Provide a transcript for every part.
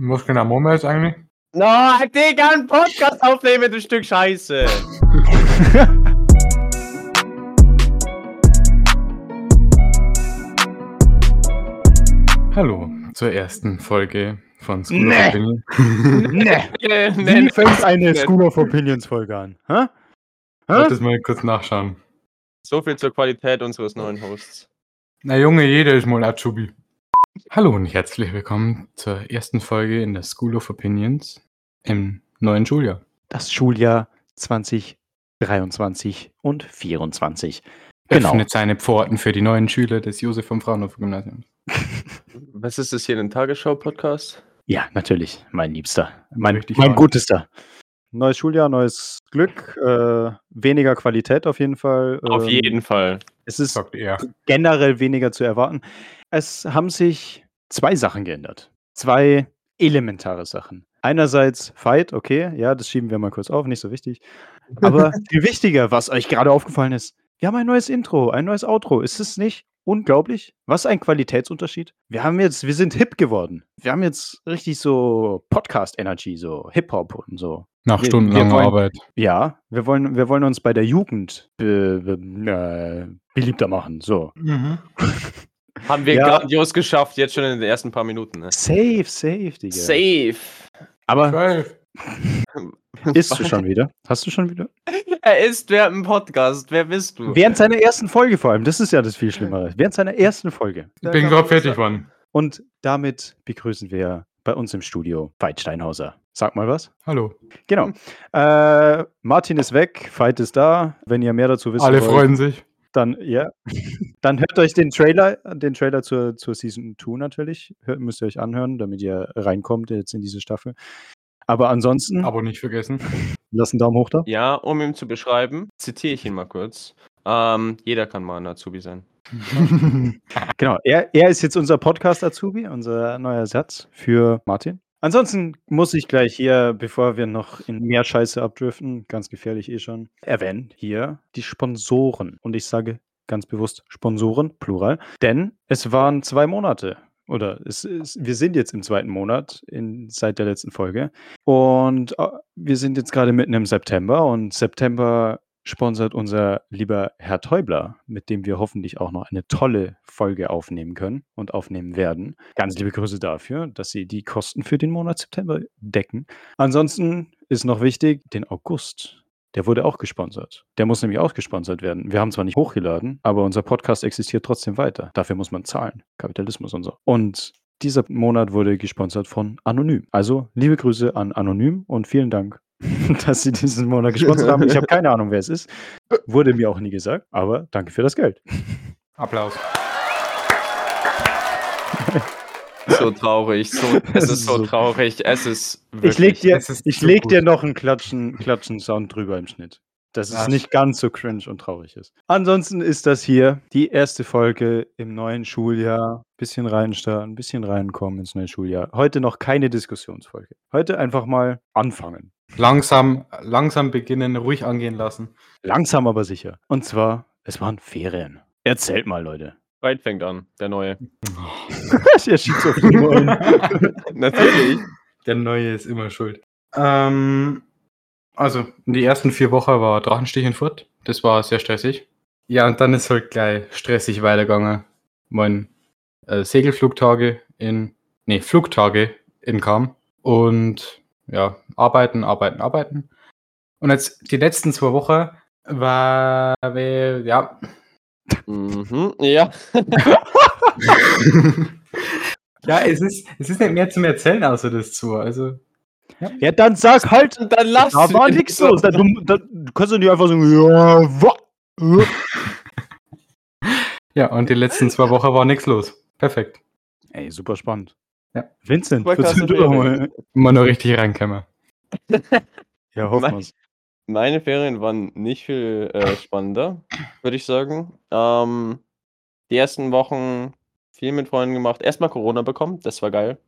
Was genau machen wir jetzt eigentlich? No, Digga, einen Podcast aufnehmen, du Stück Scheiße. Hallo zur ersten Folge von School Nee. of Opinion. Nee. Äh, Wie fängt eine nee. School of Opinions Folge an? Hä? Hä? das mal kurz nachschauen. So viel zur Qualität unseres neuen Hosts. Na Junge, jeder ist mal Azubi. Hallo und herzlich willkommen zur ersten Folge in der School of Opinions im neuen Schuljahr. Das Schuljahr 2023 und 24. Genau. Öffnet seine Pforten für die neuen Schüler des Josef von Fraunhofer Gymnasiums. Was ist das hier, ein Tagesschau-Podcast? Ja, natürlich, mein Liebster. Mein, mein. Gutester. Neues Schuljahr, neues Glück, äh, weniger Qualität auf jeden Fall. Auf Ähm, jeden Fall. Es ist er. generell weniger zu erwarten. Es haben sich zwei Sachen geändert. Zwei elementare Sachen. Einerseits Fight, okay, ja, das schieben wir mal kurz auf, nicht so wichtig. Aber viel wichtiger, was euch gerade aufgefallen ist, wir haben ein neues Intro, ein neues Outro. Ist es nicht unglaublich? Was ein Qualitätsunterschied. Wir haben jetzt, wir sind hip geworden. Wir haben jetzt richtig so Podcast-Energy, so Hip-Hop und so. Nach Wir- stundenlanger wir wollen- Arbeit. Ja, wir wollen, wir wollen uns bei der Jugend be, be, äh, beliebter machen. So. Haben wir Ja. grandios geschafft, jetzt schon in den ersten paar Minuten. Ne? Safe, safe, Digga. Safe. Aber isst du schon wieder? Hast du schon wieder? Er ist während dem Podcast. Wer bist du? Während seiner ersten Folge vor allem, das ist ja das viel Schlimmere. Während seiner ersten Folge. Ich bin gerade fertig geworden. Und damit begrüßen wir bei uns im Studio Veit Steinhauser. Sag mal was. Hallo. Genau. Äh, Martin ist weg, Veit ist da. Wenn ihr mehr dazu wissen Alle wollt, freuen sich. Dann ja. dann hört euch den Trailer, den Trailer zur, zur Season 2 natürlich. Hört, müsst ihr euch anhören, damit ihr reinkommt jetzt in diese Staffel. Aber ansonsten, Aber nicht vergessen. lasst einen Daumen hoch da. Ja, um ihn zu beschreiben, zitiere ich ihn mal kurz. Ähm, jeder kann mal ein Azubi sein. Genau, er, er ist jetzt unser Podcast-Azubi, unser neuer Satz für Martin. Ansonsten muss ich gleich hier, bevor wir noch in mehr Scheiße abdriften, ganz gefährlich eh schon, erwähnen hier die Sponsoren. Und ich sage ganz bewusst Sponsoren, Plural, denn es waren zwei Monate. Oder es ist, wir sind jetzt im zweiten Monat in, seit der letzten Folge. Und äh, wir sind jetzt gerade mitten im September und September sponsert unser lieber Herr Teubler, mit dem wir hoffentlich auch noch eine tolle Folge aufnehmen können und aufnehmen werden. Ganz liebe Grüße dafür, dass Sie die Kosten für den Monat September decken. Ansonsten ist noch wichtig, den August. Der wurde auch gesponsert. Der muss nämlich auch gesponsert werden. Wir haben zwar nicht hochgeladen, aber unser Podcast existiert trotzdem weiter. Dafür muss man zahlen. Kapitalismus und so. Und dieser Monat wurde gesponsert von Anonym. Also liebe Grüße an Anonym und vielen Dank, dass Sie diesen Monat gesponsert haben. Ich habe keine Ahnung, wer es ist. Wurde mir auch nie gesagt, aber danke für das Geld. Applaus. So traurig. So, es ist so So. traurig. Es ist Ich wirklich. leg dir, ist ich leg dir noch einen Klatschen, Klatschen Sound drüber im Schnitt. Dass es nicht ganz so cringe und traurig ist. Ansonsten ist das hier die erste Folge im neuen Schuljahr. Bisschen reinstarten, bisschen reinkommen ins neue Schuljahr. Heute noch keine Diskussionsfolge. Heute einfach mal anfangen. Langsam, langsam beginnen, ruhig angehen lassen. Langsam aber sicher. Und zwar, es waren Ferien. Erzählt mal, Leute. Weit fängt an, der neue. Der Schizophrenie. Natürlich. Der Neue ist immer schuld. Ähm, also, die ersten vier Wochen war Drachenstich in Furt. Das war sehr stressig. Ja, und dann ist halt gleich stressig weitergegangen. Mein äh, Segelflugtage in, nee, Flugtage in Kam. Und ja, arbeiten, arbeiten, arbeiten. Und jetzt die letzten zwei Wochen war, wir- ja, Mhm. Ja. ja, es ist, es ist nicht mehr zum Erzählen, außer das zu. Also, ja, dann sag halt. Und dann lass Da war nix los. Da, du, da, du kannst doch nicht einfach sagen, ja, wa. ja, und die letzten zwei Wochen war nichts los. Perfekt. Ey, super spannend. Ja. Vincent, klasse du doch mal. Immer nur richtig reinkommen. Ja, hoffen wir's. Meine Ferien waren nicht viel äh, spannender, würde ich sagen. Ähm, die ersten Wochen viel mit Freunden gemacht. Erstmal Corona bekommen, das war geil.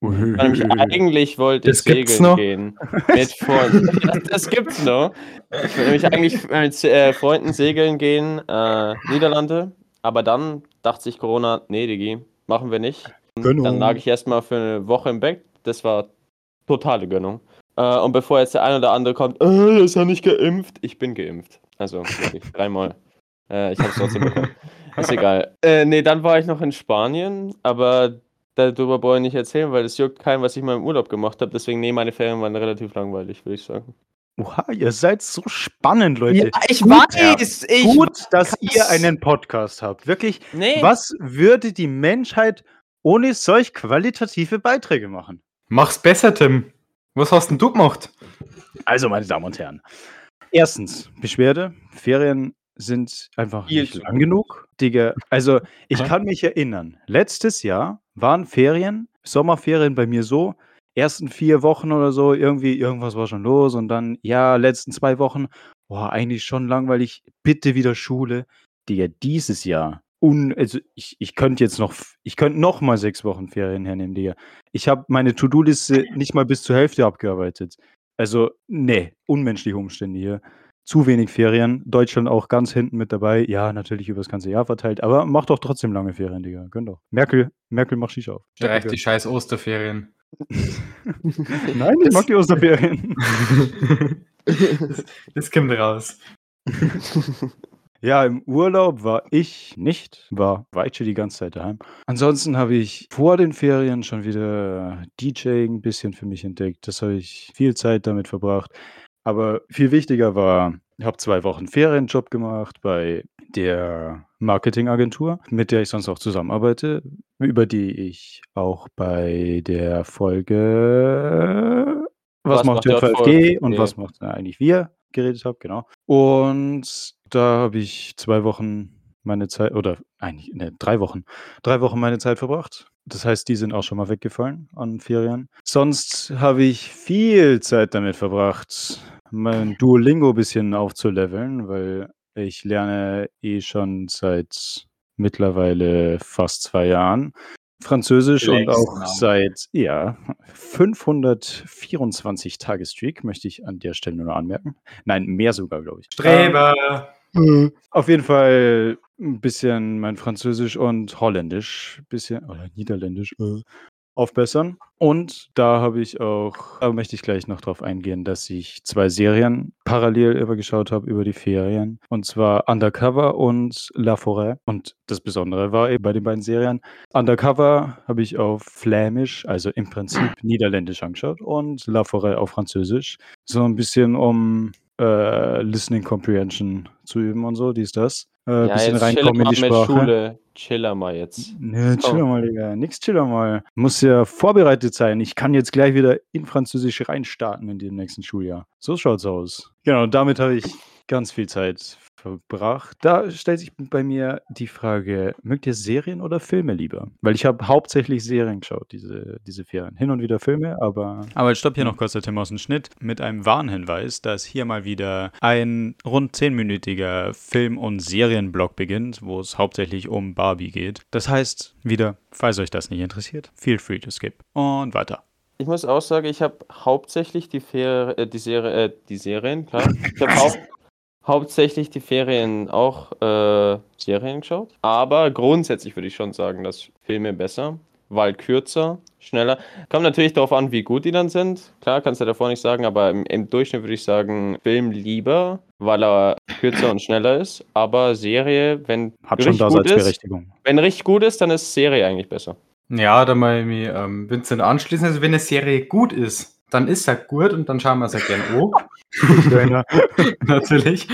Nämlich eigentlich wollte ich Das gibt's segeln noch? gehen. Mit Freunden. das, das gibt's noch. Ich wollte nämlich eigentlich mit äh, Freunden segeln gehen, äh, Niederlande. Aber dann dachte sich Corona, nee, Digi, machen wir nicht. Genau. Dann lag ich erstmal für eine Woche im Bett. das war totale Gönnung. Äh, und bevor jetzt der ein oder andere kommt, äh, ist ja nicht geimpft. Ich bin geimpft. Also wirklich, dreimal. Äh, ich hab's trotzdem bekommen. Ist egal. Äh, nee, dann war ich noch in Spanien, aber darüber brauche ich nicht erzählen, weil es juckt keinen, was ich mal im Urlaub gemacht habe. Deswegen, nee, meine Ferien waren relativ langweilig, würde ich sagen. Oha, ihr seid so spannend, Leute. Ja, ich Gut, weiß! Ich Gut, dass weiß. ihr einen Podcast habt. Wirklich, Nee, was würde die Menschheit ohne solch qualitative Beiträge machen? Mach's besser, Tim. Was hast denn du gemacht? Also, meine Damen und Herren. Erstens, Beschwerde. Ferien sind einfach Viel nicht lang genug. Digga, also ich kann mich erinnern, letztes Jahr waren Ferien, Sommerferien bei mir so, ersten vier Wochen oder so, irgendwie, irgendwas war schon los und dann, ja, letzten zwei Wochen, boah, eigentlich schon langweilig, bitte wieder Schule. Digga, dieses Jahr, un, also ich, ich könnte jetzt noch, ich könnte noch mal sechs Wochen Ferien hernehmen, Digga. Ich habe meine To-Do-Liste nicht mal bis zur Hälfte abgearbeitet. Also, nee, unmenschliche Umstände hier. Zu wenig Ferien. Deutschland auch ganz hinten mit dabei. Ja, natürlich über das ganze Jahr verteilt, aber macht doch trotzdem lange Ferien, Digga. Gönn doch. Merkel, Merkel macht Shisha auf. Streicht die scheiß Osterferien. Nein, ich mag die Osterferien. das, das kommt raus. Ja, im Urlaub war ich nicht, war Weitsche die ganze Zeit daheim. Ansonsten habe ich vor den Ferien schon wieder DJing ein bisschen für mich entdeckt. Das habe ich viel Zeit damit verbracht. Aber viel wichtiger war, ich habe zwei Wochen Ferienjob gemacht bei der Marketingagentur, mit der ich sonst auch zusammenarbeite, über die ich auch bei der Folge Was, Was macht macht der der VfG und was macht eigentlich wir geredet habe, genau. Und da habe ich zwei Wochen meine Zeit, oder eigentlich, ne, drei Wochen, drei Wochen meine Zeit verbracht. Das heißt, die sind auch schon mal weggefallen an Ferien. Sonst habe ich viel Zeit damit verbracht, mein Duolingo ein bisschen aufzuleveln, weil ich lerne eh schon seit mittlerweile fast zwei Jahren Französisch und auch Längst, seit, ja, 524 Tage-Streak, möchte ich an der Stelle nur anmerken. Nein, mehr sogar, glaube ich. Streber. Ähm, auf jeden Fall ein bisschen mein Französisch und Holländisch, bisschen, oder Niederländisch, äh, aufbessern. Und da habe ich auch, da möchte ich gleich noch drauf eingehen, dass ich zwei Serien parallel immer geschaut habe über die Ferien. Und zwar Undercover und La Forêt. Und das Besondere war eben bei den beiden Serien, Undercover habe ich auf Flämisch, also im Prinzip Niederländisch angeschaut und La Forêt auf Französisch. So ein bisschen um äh, Listening Comprehension zu üben und so, dies, das. Äh, ja, bisschen reinkommen in die Sprache. Schule. Chiller mal jetzt. Ne, chiller mal, Digga. Nix chiller mal. Muss ja vorbereitet sein. Ich kann jetzt gleich wieder in Französisch reinstarten in dem nächsten Schuljahr. So schaut's aus. Genau, und damit habe ich ganz viel Zeit verbracht. Da stellt sich bei mir die Frage, mögt ihr Serien oder Filme lieber? Weil ich habe hauptsächlich Serien geschaut, diese, diese Ferien. Hin und wieder Filme, aber Aber stopp hier noch kurz der Tim aus dem Schnitt mit einem Warnhinweis, dass hier mal wieder ein rund zehnminütiger Film- und Serienblock beginnt, wo es hauptsächlich um Barbie geht. Das heißt, wieder, falls euch das nicht interessiert, feel free to skip. Und weiter. Ich muss auch sagen, ich habe hauptsächlich die, Fer äh, die, Serie, äh, die Serien, klar. Ich habe auch hauptsächlich die Ferien auch äh, Serien geschaut. Aber grundsätzlich würde ich schon sagen, dass Filme besser, weil kürzer, schneller. Kommt natürlich darauf an, wie gut die dann sind. Klar, kannst du davor nicht sagen, aber im, im Durchschnitt würde ich sagen, Film lieber, weil er kürzer und schneller ist. Aber Serie, wenn hat schon richtig gut ist, Daseinsberechtigung. wenn richtig gut ist, dann ist Serie eigentlich besser. Ja, da mal mich ähm, Vincent anschließen. Also, wenn eine Serie gut ist, dann ist sie gut und dann schauen wir sie gerne an. Natürlich.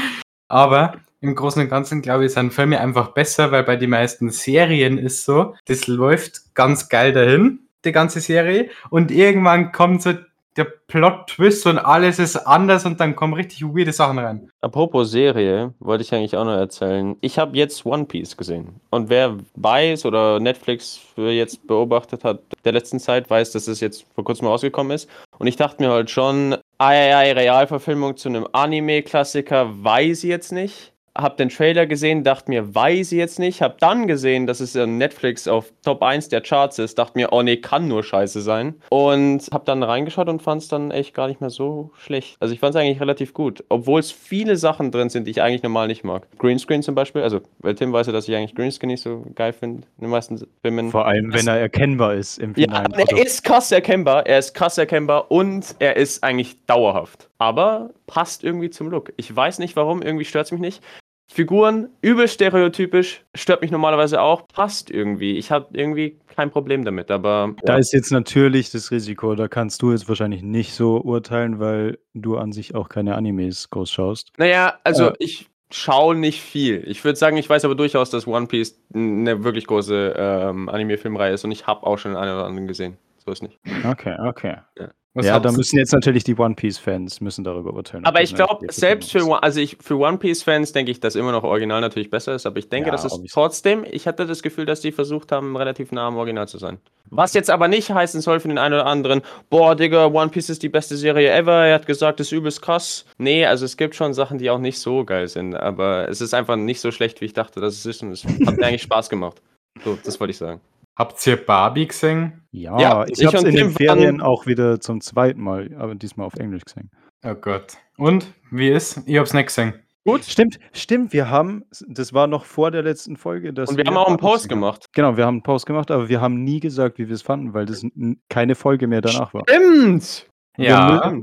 Aber im Großen und Ganzen, glaube ich, sind Filme einfach besser, weil bei den meisten Serien ist so, das läuft ganz geil dahin, die ganze Serie. Und irgendwann kommt so der Plot-Twist und alles ist anders und dann kommen richtig weirde Sachen rein. Apropos Serie, wollte ich eigentlich auch noch erzählen. Ich habe jetzt One Piece gesehen. Und wer weiß oder Netflix jetzt beobachtet hat, der letzten Zeit weiß, dass es jetzt vor kurzem rausgekommen ist. Und ich dachte mir halt schon, ei, ei, ei, Realverfilmung zu einem Anime-Klassiker, weiß ich jetzt nicht. Hab den Trailer gesehen, dachte mir, weiß ich jetzt nicht. Hab dann gesehen, dass es in Netflix auf Top 1 der Charts ist. Dachte mir, oh nee, kann nur scheiße sein. Und hab dann reingeschaut und fand es dann echt gar nicht mehr so schlecht. Also ich fand es eigentlich relativ gut. Obwohl es viele Sachen drin sind, die ich eigentlich normal nicht mag. Greenscreen zum Beispiel. Also, weil Tim weiß ja, dass ich eigentlich Greenscreen nicht so geil finde. In den meisten Filmen. Vor allem, wenn er erkennbar ist im Ja, finalen er Produkt. ist krass erkennbar. Er ist krass erkennbar und er ist eigentlich dauerhaft. Aber passt irgendwie zum Look. Ich weiß nicht warum, irgendwie stört es mich nicht. Figuren, übel stereotypisch, stört mich normalerweise auch, passt irgendwie. Ich habe irgendwie kein Problem damit, aber Da ist jetzt natürlich das Risiko, da kannst du jetzt wahrscheinlich nicht so urteilen, weil du an sich auch keine Animes groß schaust. naja, also Äh. ich schaue nicht viel. Ich würde sagen, ich weiß aber durchaus, dass One Piece eine wirklich große ähm, Anime-Filmreihe ist und ich habe auch schon den einen oder anderen gesehen. So ist nicht. Okay, okay. Was ja, da müssen jetzt natürlich die One Piece-Fans müssen darüber urteilen. Aber ich glaube, selbst für, One, also ich, für One Piece-Fans denke ich, dass immer noch Original natürlich besser ist, aber ich denke, Ja, dass es obviously. trotzdem, ich hatte das Gefühl, dass die versucht haben, relativ nah am Original zu sein. Was jetzt aber nicht heißen soll für den einen oder anderen, boah, Digga, One Piece ist die beste Serie ever, er hat gesagt, das ist übelst krass. Nee, also es gibt schon Sachen, die auch nicht so geil sind, aber es ist einfach nicht so schlecht, wie ich dachte, dass es ist und es hat mir eigentlich Spaß gemacht. So, das wollte ich sagen. Habt ihr Barbie gesehen? Ja, Ja, ich ich habe es in den Ferien auch wieder zum zweiten Mal, aber diesmal auf Englisch gesehen. Oh Gott. Und? Wie ist? Ich hab's nicht gesehen. Gut. Stimmt, stimmt, wir haben, das war noch vor der letzten Folge. Dass Und wir haben auch einen Post gemacht. Genau, wir haben einen Post gemacht, aber wir haben nie gesagt, wie wir es fanden, weil das keine Folge mehr danach war. Stimmt! Ja.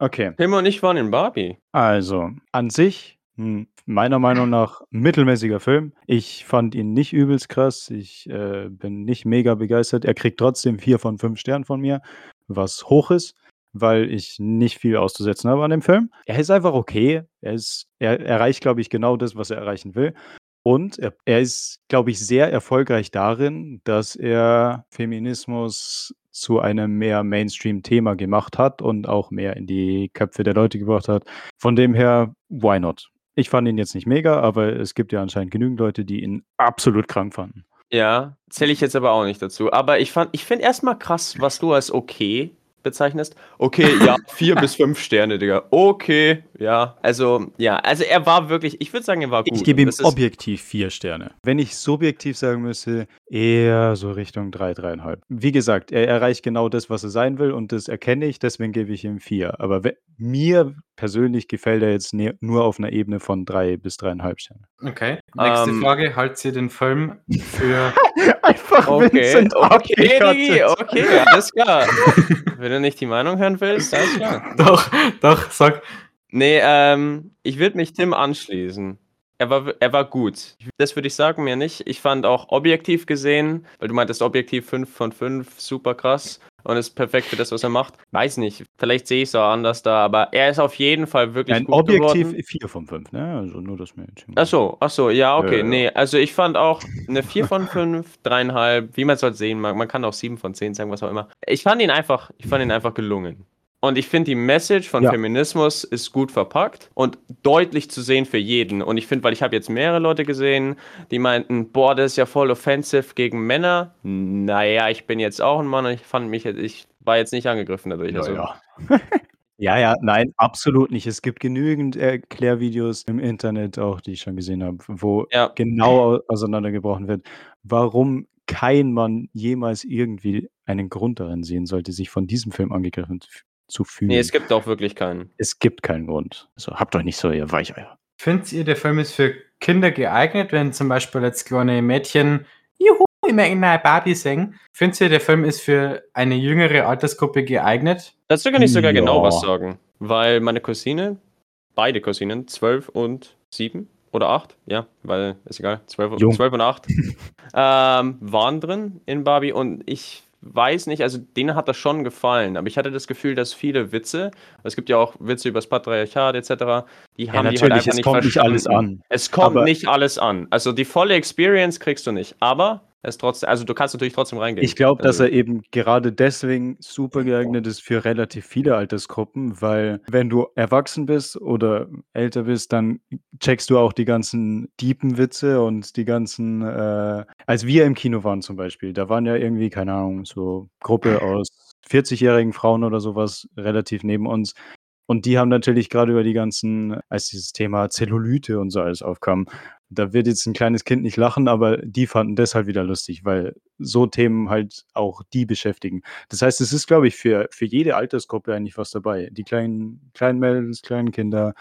Okay, Tim und ich waren in Barbie. also an sich, hm, meiner Meinung nach, mittelmäßiger Film. Ich fand ihn nicht übelst krass. Ich äh, bin nicht mega begeistert. Er kriegt trotzdem vier von fünf Sternen von mir, was hoch ist, weil ich nicht viel auszusetzen habe an dem Film. Er ist einfach okay. Er, ist, er erreicht, glaube ich, genau das, was er erreichen will. Und er, er ist, glaube ich, sehr erfolgreich darin, dass er Feminismus zu einem mehr Mainstream-Thema gemacht hat und auch mehr in die Köpfe der Leute gebracht hat. Von dem her, why not? Ich fand ihn jetzt nicht mega, aber es gibt ja anscheinend genügend Leute, die ihn absolut krank fanden. Ja, zähle ich jetzt aber auch nicht dazu. Aber ich fand, ich finde erstmal krass, was du als okay bezeichnest. Okay, ja, vier bis fünf Sterne, Digga. Okay, ja. Also, ja, also er war wirklich, ich würde sagen, er war gut. Ich gebe ihm objektiv vier Sterne. Wenn ich subjektiv sagen müsste, eher so Richtung drei, dreieinhalb. Wie gesagt, er erreicht genau das, was er sein will und das erkenne ich, deswegen gebe ich ihm vier. Aber mir persönlich gefällt er jetzt ne nur auf einer Ebene von drei bis dreieinhalb Sterne. Okay. Nächste Ähm, Frage. Haltet ihr den Film für. Einfach Okay, okay, Digi, okay, alles klar. Wenn du nicht die Meinung hören willst, alles klar. doch, doch, sag. Nee, ähm, ich würde mich Tim anschließen. Er war, er war gut. Das würde ich sagen, mir nicht. Ich fand auch objektiv gesehen, weil du meintest objektiv 5 von 5, super krass und ist perfekt für das, was er macht. Weiß nicht, vielleicht sehe ich es auch anders da, aber er ist auf jeden Fall wirklich Ein gut objektiv geworden. vier von fünf, ne? Also nur, dass wir jetzt Ach so, ach so, ja, okay, nee, also ich fand auch eine 4 von 5, 3,5, wie man es halt sehen mag, man kann auch 7 von 10 sagen, was auch immer. Ich fand ihn einfach, ich fand ihn einfach gelungen. Und ich finde, die Message von Ja. Feminismus ist gut verpackt und deutlich zu sehen für jeden. Und ich finde, weil ich habe jetzt mehrere Leute gesehen, die meinten, boah, das ist ja voll offensive gegen Männer. Naja, ich bin jetzt auch ein Mann und ich fand mich, jetzt- ich war jetzt nicht angegriffen dadurch. Also, ja. ja, ja, nein, absolut nicht. Es gibt genügend Erklärvideos im Internet auch, die ich schon gesehen habe, wo Ja. genau au- auseinandergebrochen wird, warum kein Mann jemals irgendwie einen Grund darin sehen sollte, sich von diesem Film angegriffen zu- fühlen. Nee, es gibt auch wirklich keinen. es gibt keinen Grund. Also, habt euch nicht so, ihr Weicheier. Findet ihr, der Film ist für Kinder geeignet, wenn zum Beispiel jetzt kleine Mädchen Juhu, ich möchte mal Barbie singen? Findet ihr, der Film ist für eine jüngere Altersgruppe geeignet? Dazu kann ich sogar genau was Ja. sagen. Weil meine Cousine, beide Cousinen, 12 und 7 oder 8, ja, weil ist egal, 12, und- Jung. 12 und 8, ähm, waren drin in Barbie und ich weiß nicht, also denen hat das schon gefallen, aber ich hatte das Gefühl, dass viele Witze, es gibt ja auch Witze über das Patriarchat etc., die Ja, haben die halt natürlich, einfach es nicht kommt nicht verstanden. alles an. Es kommt Aber- nicht alles an. Also die volle Experience kriegst du nicht, aber es trotzdem, also du kannst natürlich trotzdem reingehen. Ich glaube, dass also, er eben gerade deswegen super geeignet ist für relativ viele Altersgruppen, weil wenn du erwachsen bist oder älter bist, dann checkst du auch die ganzen Diepenwitze und die ganzen, äh, als wir im Kino waren zum Beispiel, da waren ja irgendwie, keine Ahnung, so Gruppe aus 40-jährigen Frauen oder sowas relativ neben uns. Und die haben natürlich gerade über die ganzen, als dieses Thema Zellulyte und so alles aufkam, da wird jetzt ein kleines Kind nicht lachen, aber die fanden das halt wieder lustig, weil so Themen halt auch die beschäftigen. Das heißt, es ist, glaube ich, für, für jede Altersgruppe eigentlich was dabei. Die kleinen, kleinen Mädels, kleinen Kinder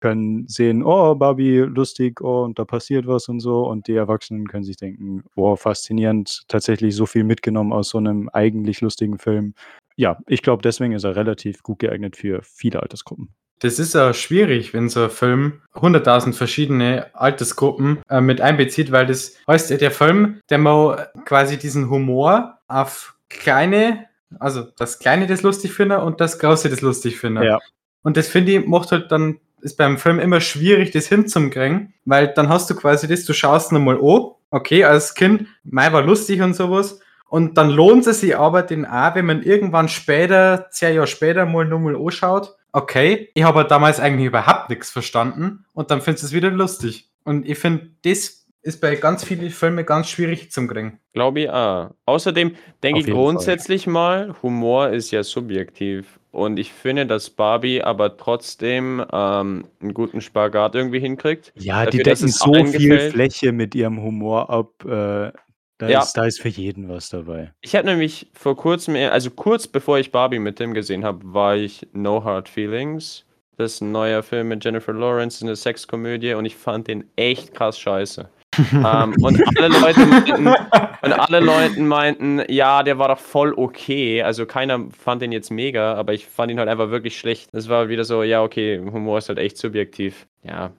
können sehen, oh, Barbie, lustig, oh, und da passiert was und so. Und die Erwachsenen können sich denken, wow, faszinierend, tatsächlich so viel mitgenommen aus so einem eigentlich lustigen Film. Ja, ich glaube, deswegen ist er relativ gut geeignet für viele Altersgruppen. Das ist ja schwierig, wenn so ein Film 100.000 verschiedene Altersgruppen äh, mit einbezieht, weil das heißt, der Film, der mal quasi diesen Humor auf kleine, also das Kleine das lustig finde und das Große das lustig finde. Ja. Und das finde ich, macht halt dann, ist beim Film immer schwierig, das hinzukriegen, weil dann hast du quasi das, du schaust nochmal an, okay, als Kind, mei war lustig und sowas, und dann lohnt es sich aber den auch, wenn man irgendwann später, zehn Jahre später mal nochmal anschaut, okay, ich habe damals eigentlich überhaupt nichts verstanden und dann findest du es wieder lustig. Und ich finde, das ist bei ganz vielen Filmen ganz schwierig zum kriegen. Glaube ich auch. Außerdem denke ich jeden Fall. grundsätzlich mal, Humor ist ja subjektiv. Und ich finde, dass Barbie aber trotzdem ähm, einen guten Spagat irgendwie hinkriegt. Ja, die Dafür, dass decken so viel. Fläche mit ihrem Humor ab. Äh, da, Ja. ist, da ist für jeden was dabei. Ich habe nämlich vor kurzem, also kurz bevor ich Barbie mit dem gesehen habe, war ich No Hard Feelings. Das ist ein neuer Film mit Jennifer Lawrence, eine Sexkomödie und ich fand den echt krass scheiße. ähm, und alle Leute meinten, und alle Leute meinten, ja, der war doch voll okay. Also keiner fand den jetzt mega, aber ich fand ihn halt einfach wirklich schlecht. Das war wieder so, ja, okay, Humor ist halt echt subjektiv. Ja.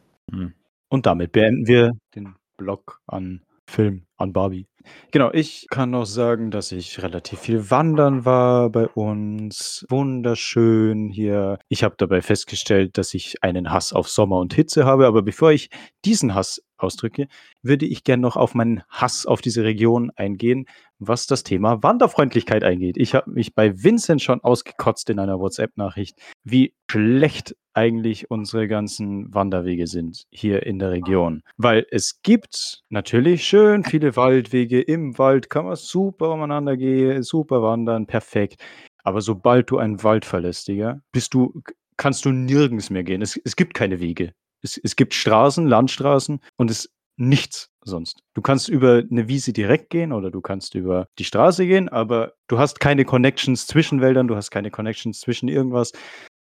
Und damit beenden wir den Blog an Film, an Barbie. Genau, ich kann noch sagen, dass ich relativ viel wandern war bei uns. Wunderschön hier. Ich habe dabei festgestellt, dass ich einen Hass auf Sommer und Hitze habe. Aber bevor ich diesen Hass ausdrücke, würde ich gerne noch auf meinen Hass auf diese Region eingehen, was das Thema Wanderfreundlichkeit eingeht. Ich habe mich bei Vincent schon ausgekotzt in einer WhatsApp-Nachricht, wie schlecht eigentlich unsere ganzen Wanderwege sind hier in der Region. Weil es gibt natürlich schön viele Waldwege. Im Wald kann man super umeinander gehen, super wandern, perfekt. Aber sobald du einen Wald verlässt, Digga, bist du, kannst du nirgends mehr gehen. Es, es gibt keine Wege. Es, es gibt Straßen, Landstraßen und es nichts sonst. Du kannst über eine Wiese direkt gehen oder du kannst über die Straße gehen, aber du hast keine Connections zwischen Wäldern, du hast keine Connections zwischen irgendwas.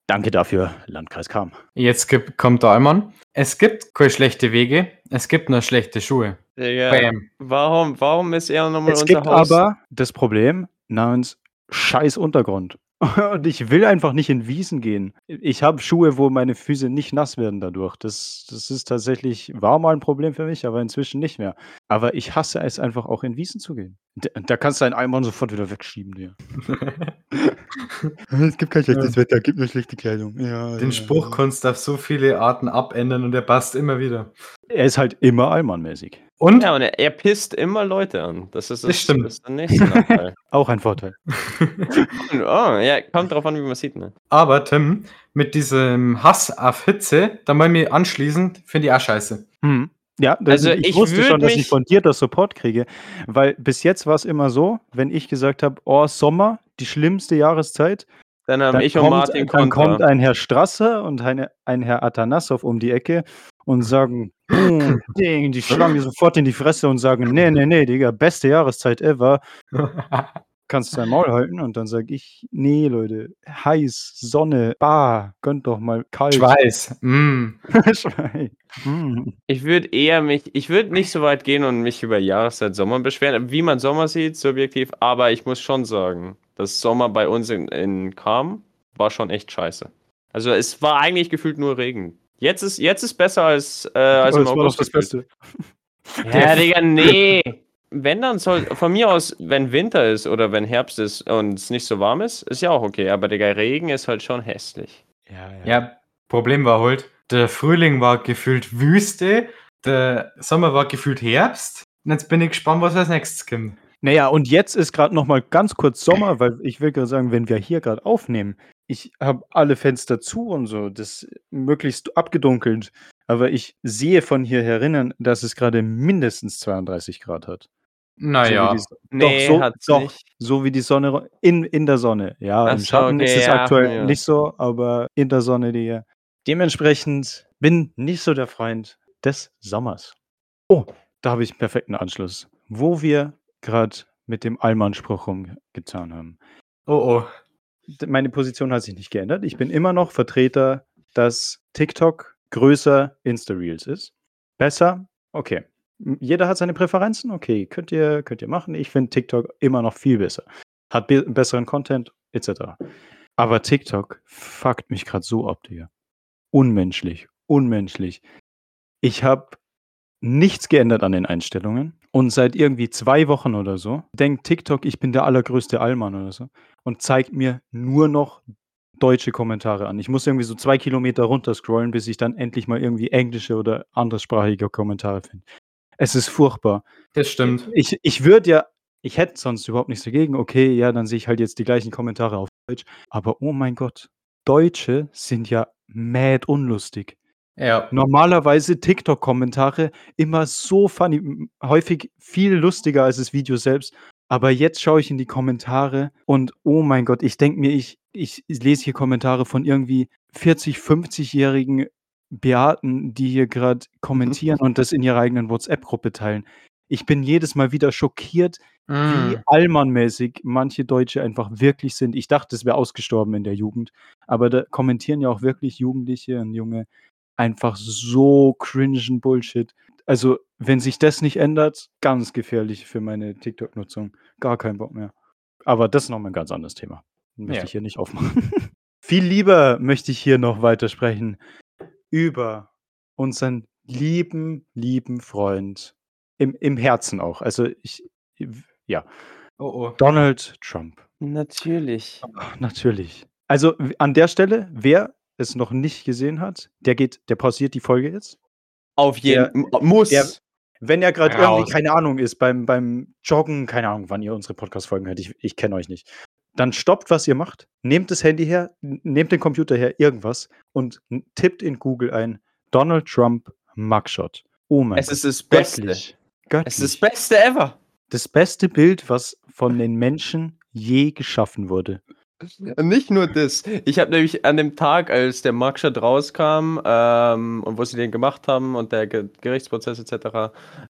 Danke dafür, Landkreis Kam. Jetzt gibt, kommt der Alman. Es gibt keine schlechte Wege, es gibt nur schlechte Schuhe. Digga, Bam. warum, warum ist er nochmal Es unser gibt Haus? aber das Problem namens scheiß Untergrund. Und ich will einfach nicht in Wiesen gehen. Ich habe Schuhe, wo meine Füße nicht nass werden dadurch. Das, das ist tatsächlich, war mal ein Problem für mich, aber inzwischen nicht mehr. Aber ich hasse es einfach auch in Wiesen zu gehen. Da, da kannst du einen Eimer sofort wieder wegschieben, dir. es gibt kein schlechtes Wetter, gibt nur schlechte Kleidung. Ja, Den Spruch kannst du auf so viele Arten abändern und er passt immer wieder. Er ist halt immer Allmann-mäßig. Und Ja, und er, er pisst immer Leute an. Das ist, Das stimmt. Das ist der nächste Nachteil. Auch ein Vorteil. oh, ja, kommt drauf an, wie man sieht. Ne? Aber Tim, mit diesem Hass auf Hitze, da mal mir anschließend, finde ich auch scheiße. Mhm. Ja, das, Also, ich, ich wusste schon, dass ich von dir das Support kriege, weil bis jetzt war es immer so, wenn ich gesagt habe, oh, Sommer, die schlimmste Jahreszeit, Dann haben dann, ich und kommt, Martin dann Kontra. kommt ein Herr Strasser und eine, ein Herr Atanasov um die Ecke und sagen, "Boom, Ding, die schlagen dir sofort in die Fresse und sagen, nee, nee, nee, Digga, beste Jahreszeit ever, kannst dein Maul halten und dann sage ich, nee, Leute, heiß, Sonne, bar, gönnt doch mal kalt. Schweiß. Mm. Schwein. Mm. Ich würde eher mich, ich würde nicht so weit gehen und mich über Jahreszeit Sommer beschweren, wie man Sommer sieht, subjektiv, aber ich muss schon sagen, das Sommer bei uns in, in Kam war schon echt scheiße. Also es war eigentlich gefühlt nur Regen. Jetzt ist, jetzt ist besser als, äh, als Aber im das war doch August. das. Beste. Ja, Digga, nee. Wenn dann soll, von mir aus, wenn Winter ist oder wenn Herbst ist und es nicht so warm ist, ist ja auch okay. Aber Digga, Regen ist halt schon hässlich. Ja, Ja, Problem war halt, der Frühling war gefühlt Wüste, der Sommer war gefühlt Herbst. Und jetzt bin ich gespannt, was als nächstes kommt. Naja, und jetzt ist gerade noch mal ganz kurz Sommer, weil ich will gerade sagen, wenn wir hier gerade aufnehmen, ich habe alle Fenster zu und so, das möglichst abgedunkelt, aber ich sehe von hier herinnen, dass es gerade mindestens 32 Grad hat. Naja. So wie die, Nee, doch, so, hat's doch nicht. so wie die Sonne in, in der Sonne. Ja, Ach im so, Schatten ist okay, es ja, aktuell ja. nicht so, aber in der Sonne die. Dementsprechend bin nicht so der Freund des Sommers. Oh, da habe ich einen perfekten Anschluss. Wo wir gerade mit dem Allmann-Spruch rumgetan haben. Oh oh. Meine Position hat sich nicht geändert. Ich bin immer noch Vertreter, dass TikTok größer Insta-Reels ist. Besser, okay. Jeder hat seine Präferenzen, okay, könnt ihr, könnt ihr machen. Ich finde TikTok immer noch viel besser. Hat be besseren Content, etc. Aber TikTok fuckt mich gerade so ab, Digga. Unmenschlich, unmenschlich. Ich habe nichts geändert an den Einstellungen und seit irgendwie zwei Wochen oder so denkt TikTok, ich bin der allergrößte Allmann oder so und zeigt mir nur noch deutsche Kommentare an. Ich muss irgendwie so zwei Kilometer runter scrollen, bis ich dann endlich mal irgendwie englische oder anderssprachige Kommentare finde. Es ist furchtbar. Das stimmt. Ich, ich würde ja, ich hätte sonst überhaupt nichts dagegen. Okay, ja, dann sehe ich halt jetzt die gleichen Kommentare auf Deutsch. Aber oh mein Gott, Deutsche sind ja mad unlustig. Ja. Normalerweise TikTok-Kommentare immer so funny, häufig viel lustiger als das Video selbst. Aber jetzt schaue ich in die Kommentare und oh mein Gott, ich denke mir, ich, ich lese hier Kommentare von irgendwie 40, 50-jährigen Beaten, die hier gerade kommentieren und das in ihrer eigenen WhatsApp-Gruppe teilen. Ich bin jedes Mal wieder schockiert, wie Mm. allmannmäßig manche Deutsche einfach wirklich sind. Ich dachte, es wäre ausgestorben in der Jugend, aber da kommentieren ja auch wirklich Jugendliche und Junge einfach so cringen Bullshit. Also, wenn sich das nicht ändert, ganz gefährlich für meine TikTok-Nutzung. Gar keinen Bock mehr. Aber das ist nochmal ein ganz anderes Thema. Möchte Ja. ich hier nicht aufmachen. Viel lieber möchte ich hier noch weitersprechen über unseren lieben, lieben Freund. Im, im Herzen auch. Also, ich, ja, Oh oh. Donald Trump. Natürlich. Natürlich. Also an der Stelle, wer es noch nicht gesehen hat, der geht, der pausiert die Folge jetzt. Auf jeden M- Muss. der- Wenn er gerade irgendwie, keine Ahnung, ist, beim, beim Joggen, keine Ahnung, wann ihr unsere Podcast-Folgen hört, ich, ich kenne euch nicht. Dann stoppt, was ihr macht, nehmt das Handy her, nehmt den Computer her, irgendwas und tippt in Google ein Donald Trump Mugshot. Oh mein es ist das Beste. göttlich. Es ist das Beste ever. das beste Bild, was von den Menschen je geschaffen wurde. Nicht nur das. Ich habe nämlich an dem Tag, als der Mugshot rauskam ähm, und wo sie den gemacht haben und der Ge Gerichtsprozess etc.,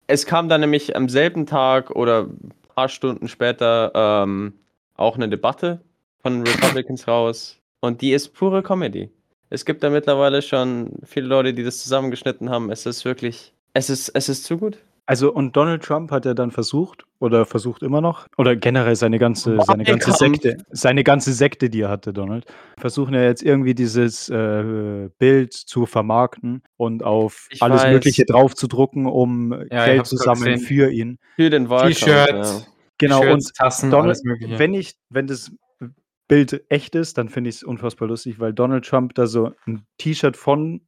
es kam dann nämlich am selben Tag oder ein paar Stunden später ähm, auch eine Debatte von Republicans raus und die ist pure Comedy. Es gibt da mittlerweile schon viele Leute, die das zusammengeschnitten haben. Es ist wirklich, es ist, es ist zu gut. Also und Donald Trump hat ja dann versucht oder versucht immer noch oder generell seine ganze seine ganze. Sekte, seine ganze Sekte, die er hatte, Donald, versuchen ja jetzt irgendwie dieses äh, Bild zu vermarkten und auf Ich alles weiß. Mögliche drauf zu drucken, um ich Geld zu sammeln für ihn. Für den Wahlkampf. T-Shirts, Genau Shirts, und Tassen, Donald, alles mögliche. wenn ich, wenn das Bild echt ist, dann finde ich es unfassbar lustig, weil Donald Trump da so ein T-Shirt von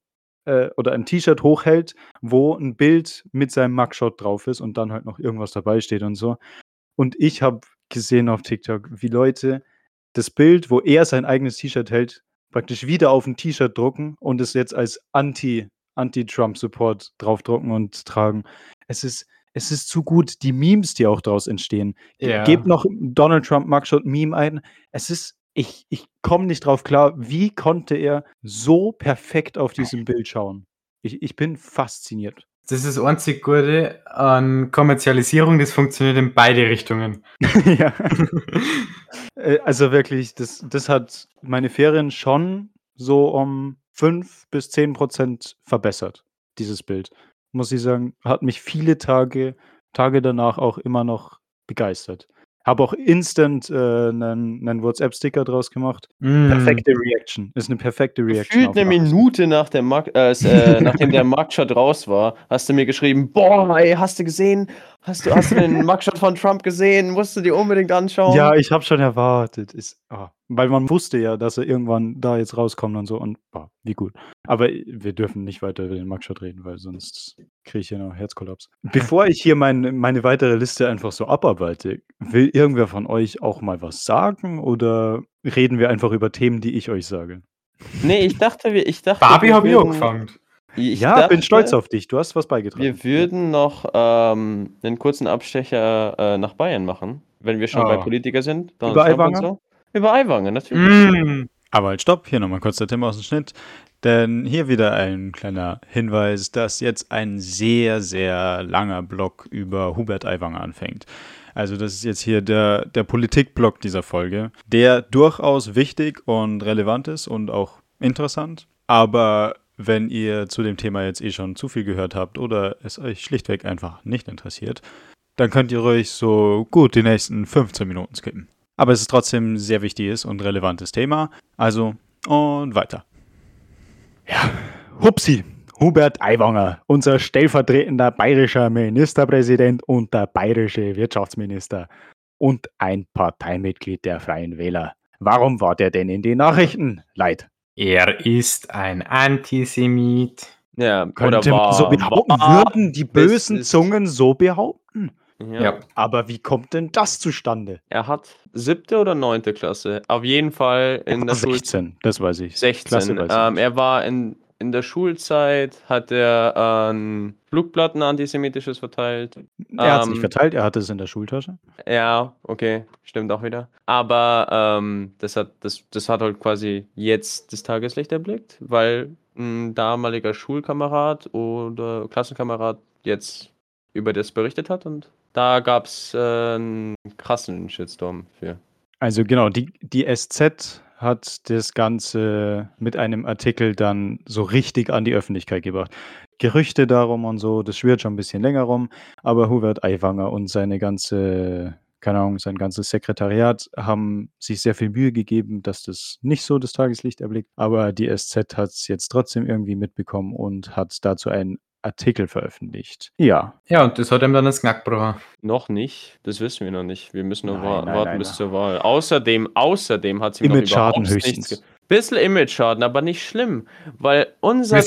äh, oder ein T-Shirt hochhält, wo ein Bild mit seinem Mugshot drauf ist und dann halt noch irgendwas dabei steht und so. Und ich habe gesehen auf TikTok, wie Leute das Bild, wo er sein eigenes T-Shirt hält, praktisch wieder auf ein T-Shirt drucken und es jetzt als Anti, Anti-Trump-Support draufdrucken und tragen. Es ist, es ist zu gut. Die Memes, die auch daraus entstehen. Ja. Gebt noch Donald Trump Mugshot Meme ein. Es ist, ich, ich komme nicht drauf klar, wie konnte er so perfekt auf diesem Bild schauen? Ich, ich bin fasziniert. Das ist das einzig Gute an Kommerzialisierung, das funktioniert in beide Richtungen. ja. Äh, Also wirklich, das, das hat meine Ferien schon so um 5 bis 10 Prozent verbessert, dieses Bild. Muss ich sagen, hat mich viele Tage, Tage danach auch immer noch begeistert. Habe auch instant äh, einen, einen WhatsApp-Sticker draus gemacht. Mm. Perfekte Reaction. Ist eine perfekte Reaction. Gefühlt eine. Minute nach der Mark äh, äh, nachdem der Mugshot raus war, hast du mir geschrieben, boah, ey, hast du gesehen? Hast du, hast du den Mugshot von Trump gesehen? Musst du dir unbedingt anschauen. Ja, ich habe schon erwartet. Ist, ah, weil man wusste ja, dass er irgendwann da jetzt rauskommt und so. Und ah, wie gut. Aber wir dürfen nicht weiter über den Mugshot reden, weil sonst kriege ich hier noch Herzkollaps. Bevor ich hier mein, meine weitere Liste einfach so abarbeite, will irgendwer von euch auch mal was sagen oder reden wir einfach über Themen, die ich euch sage? Nee, ich dachte, wir, ich dachte. Barbie habe ich auch gefangen. Ich ja, bin stolz dachte, auf dich. Du hast was beigetragen. Wir würden noch ähm, einen kurzen Abstecher äh, nach Bayern machen, wenn wir schon bei Oh. Politiker sind. Donald Über Trump Aiwanger? So. Über Aiwanger, natürlich. Mm. Aber halt stopp, hier nochmal kurz der Tim aus dem Schnitt. Denn hier wieder ein kleiner Hinweis, dass jetzt ein sehr, sehr langer Block über Hubert Aiwanger anfängt. Also das ist jetzt hier der, der Politikblock dieser Folge, der durchaus wichtig und relevant ist und auch interessant. Aber wenn ihr zu dem Thema jetzt eh schon zu viel gehört habt oder es euch schlichtweg einfach nicht interessiert, dann könnt ihr ruhig so gut die nächsten 15 Minuten skippen. Aber es ist trotzdem ein sehr wichtiges und relevantes Thema. Also, und weiter. Hupsi, Hubert Aiwanger, unser stellvertretender bayerischer Ministerpräsident und der bayerische Wirtschaftsminister und ein Parteimitglied der Freien Wähler. Warum war der denn in den Nachrichten? Leid. Er ist ein Antisemit. Ja, Könnte oder man war, so behaupten, war, würden die bösen ist- Zungen so behaupten? ja. Ja. Aber wie kommt denn das zustande? Er hat siebte oder neunte Klasse. Auf jeden Fall in der Schulzeit. 16, das weiß ich. 16. Klasse weiß ich ähm, er war in, in der Schulzeit, hat er ein Flugblatt, ein antisemitisches verteilt. Er hat es nicht ähm, verteilt, er hatte es in der Schultasche. Ja, okay, stimmt auch wieder. Aber ähm, das, hat, das, das hat halt quasi jetzt das Tageslicht erblickt, weil ein damaliger Schulkamerad oder Klassenkamerad jetzt über das berichtet hat und da gab es äh, einen krassen Shitstorm für. Also genau, die, die SZ hat das Ganze mit einem Artikel dann so richtig an die Öffentlichkeit gebracht. Gerüchte darum und so, das schwirrt schon ein bisschen länger rum, aber Hubert Aiwanger und seine ganze, keine Ahnung, sein ganzes Sekretariat haben sich sehr viel Mühe gegeben, dass das nicht so das Tageslicht erblickt, aber die SZ hat es jetzt trotzdem irgendwie mitbekommen und hat dazu einen Artikel veröffentlicht. Ja, Ja, und das hat ihm dann das Knack gebrochen. Noch nicht, das wissen wir noch nicht. Wir müssen noch Nein, wa nein, warten nein, bis zur Wahl. Außerdem, außerdem hat sie noch Image-Schaden überhaupt höchstens. nichts. Bisschen Image-Schaden, aber nicht schlimm, weil unser.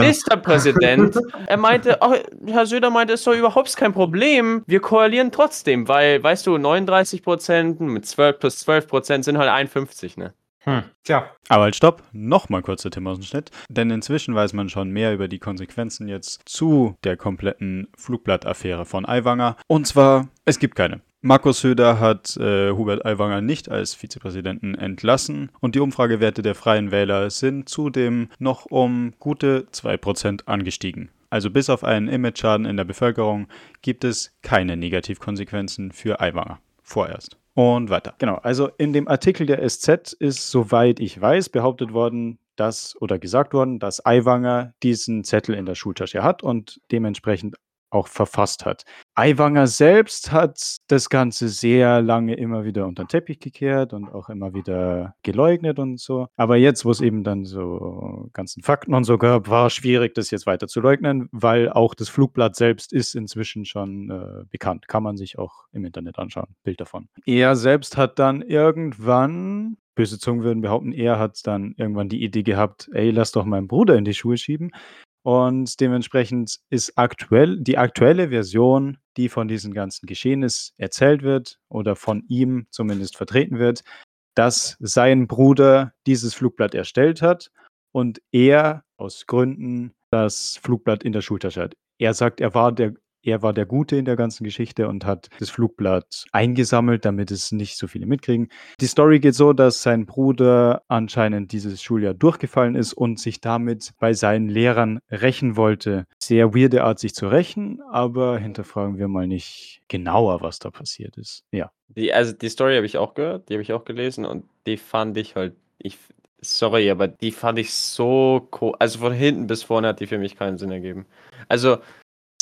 Ministerpräsident, er meinte, oh, Herr Söder meinte, es ist doch überhaupt kein Problem. Wir koalieren trotzdem, weil, weißt du, 39 Prozent mit 12 plus 12 Prozent sind halt 51, ne? Hm. Tja. Aber halt stopp, nochmal kurz der Tim aus dem Schnitt, denn inzwischen weiß man schon mehr über die Konsequenzen jetzt zu der kompletten Flugblattaffäre von Aiwanger. Und zwar, es gibt keine. Markus Söder hat äh, Hubert Aiwanger nicht als Vizepräsidenten entlassen und die Umfragewerte der Freien Wähler sind zudem noch um gute 2% angestiegen. Also bis auf einen Image-Schaden in der Bevölkerung gibt es keine Negativkonsequenzen für Aiwanger. Vorerst. Und weiter. Genau, also in dem Artikel der SZ ist, soweit ich weiß, behauptet worden, dass oder gesagt worden, dass Aiwanger diesen Zettel in der Schultasche hat und dementsprechend auch verfasst hat. Aiwanger selbst hat das Ganze sehr lange immer wieder unter den Teppich gekehrt und auch immer wieder geleugnet und so. Aber jetzt, wo es eben dann so ganzen Fakten und so gab, war schwierig, das jetzt weiter zu leugnen, weil auch das Flugblatt selbst ist inzwischen schon äh, bekannt. Kann man sich auch im Internet anschauen. Bild davon. Er selbst hat dann irgendwann, böse Zungen würden behaupten, er hat dann irgendwann die Idee gehabt, ey, lass doch meinen Bruder in die Schuhe schieben. Und dementsprechend ist aktuell die aktuelle Version, die von diesen ganzen Geschehnissen erzählt wird oder von ihm zumindest vertreten wird, dass sein Bruder dieses Flugblatt erstellt hat und er aus Gründen das Flugblatt in der Schultasche hat. Er sagt, er war der er war der Gute in der ganzen Geschichte und hat das Flugblatt eingesammelt, damit es nicht so viele mitkriegen. Die Story geht so, dass sein Bruder anscheinend dieses Schuljahr durchgefallen ist und sich damit bei seinen Lehrern rächen wollte. Sehr weirde Art, sich zu rächen, aber hinterfragen wir mal nicht genauer, was da passiert ist. Ja. Die, also die Story habe ich auch gehört, die habe ich auch gelesen und die fand ich halt, ich, sorry, aber die fand ich so, also von hinten bis vorne hat die für mich keinen Sinn ergeben. Also,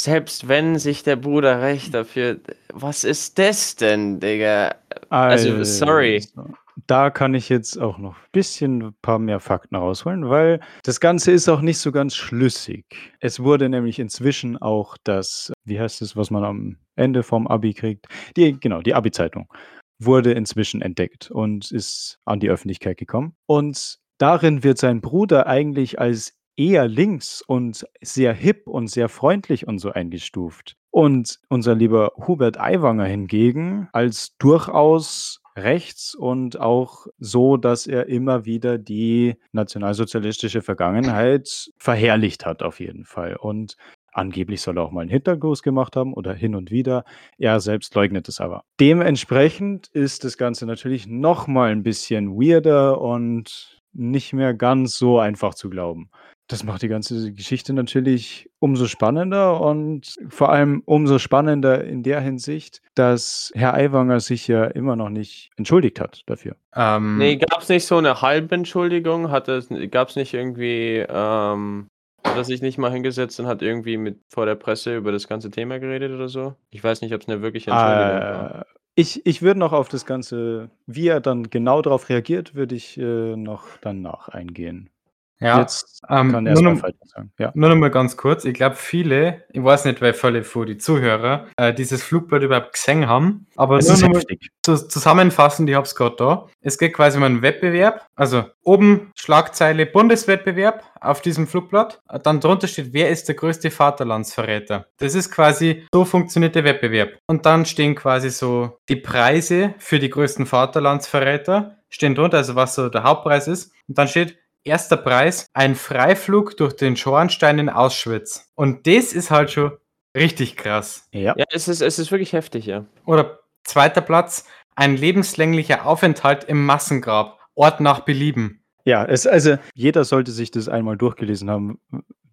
selbst wenn sich der Bruder recht dafür, was ist das denn, Digga? Also, sorry. Also, Da kann ich jetzt auch noch ein bisschen ein paar mehr Fakten rausholen, weil das Ganze ist auch nicht so ganz schlüssig. Es wurde nämlich inzwischen auch das, wie heißt es, was man am Ende vom Abi kriegt? Die, genau, die Abi-Zeitung wurde inzwischen entdeckt und ist an die Öffentlichkeit gekommen. Und darin wird sein Bruder eigentlich als eher links und sehr hip und sehr freundlich und so eingestuft. Und unser lieber Hubert Aiwanger hingegen als durchaus rechts und auch so, dass er immer wieder die nationalsozialistische Vergangenheit verherrlicht hat, auf jeden Fall. Und angeblich soll er auch mal einen Hintergruß gemacht haben oder hin und wieder. Er selbst leugnet es aber. Dementsprechend ist das Ganze natürlich noch mal ein bisschen weirder und nicht mehr ganz so einfach zu glauben. Das macht die ganze Geschichte natürlich umso spannender und vor allem umso spannender in der Hinsicht, dass Herr Aiwanger sich ja immer noch nicht entschuldigt hat dafür. Ähm, nee, gab es nicht so eine halbe Entschuldigung? Gab es nicht irgendwie, ähm, hat er sich nicht mal hingesetzt und hat irgendwie mit vor der Presse über das ganze Thema geredet oder so? Ich weiß nicht, ob es eine wirkliche Entschuldigung äh, war. Ich, ich würde noch auf das Ganze, wie er dann genau darauf reagiert, würde ich äh, noch danach eingehen. Ja, Jetzt ähm, kann er nur, noch, sagen. Ja. nur noch mal ganz kurz. Ich glaube, viele, ich weiß nicht, weil viele von die Zuhörer äh, dieses Flugblatt überhaupt gesehen haben, aber es nur noch mal zu, zusammenfassend, ich habe es gerade da. Es geht quasi um einen Wettbewerb. Also oben Schlagzeile Bundeswettbewerb auf diesem Flugblatt. Dann drunter steht, wer ist der größte Vaterlandsverräter? Das ist quasi, so funktioniert der Wettbewerb. Und dann stehen quasi so die Preise für die größten Vaterlandsverräter stehen drunter, also was so der Hauptpreis ist. Und dann steht Erster Preis, ein Freiflug durch den Schornstein in Auschwitz. Und das ist halt schon richtig krass. Ja, ja es, ist, es ist wirklich heftig, ja. Oder zweiter Platz, ein lebenslänglicher Aufenthalt im Massengrab, Ort nach Belieben. Ja, es, also jeder sollte sich das einmal durchgelesen haben,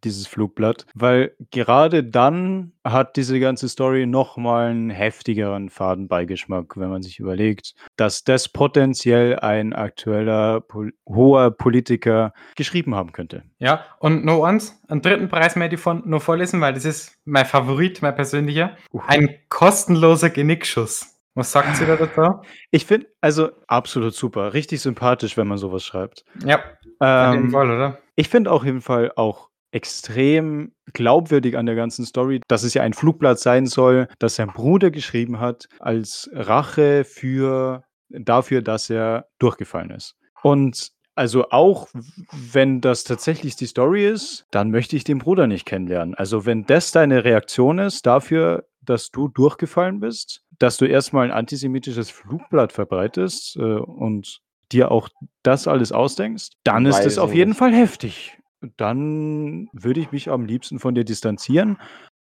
dieses Flugblatt, weil gerade dann hat diese ganze Story nochmal einen heftigeren Fadenbeigeschmack, wenn man sich überlegt, dass das potenziell ein aktueller pol hoher Politiker geschrieben haben könnte. Ja, und noch eins, einen dritten Preis möchte ich von nur vorlesen, weil das ist mein Favorit, mein persönlicher. Uh. Ein kostenloser Genickschuss. Was sagt sie da dazu? Ich finde, also absolut super. Richtig sympathisch, wenn man sowas schreibt. Ja, ähm, auf jeden Fall, oder? Ich finde auf jeden Fall auch extrem glaubwürdig an der ganzen Story, dass es ja ein Flugblatt sein soll, das sein Bruder geschrieben hat, als Rache für dafür, dass er durchgefallen ist. Und also auch wenn das tatsächlich die Story ist, dann möchte ich den Bruder nicht kennenlernen. Also wenn das deine Reaktion ist dafür, dass du durchgefallen bist, dass du erstmal ein antisemitisches Flugblatt verbreitest äh, und dir auch das alles ausdenkst, dann ist es auf jeden Fall heftig dann würde ich mich am liebsten von dir distanzieren.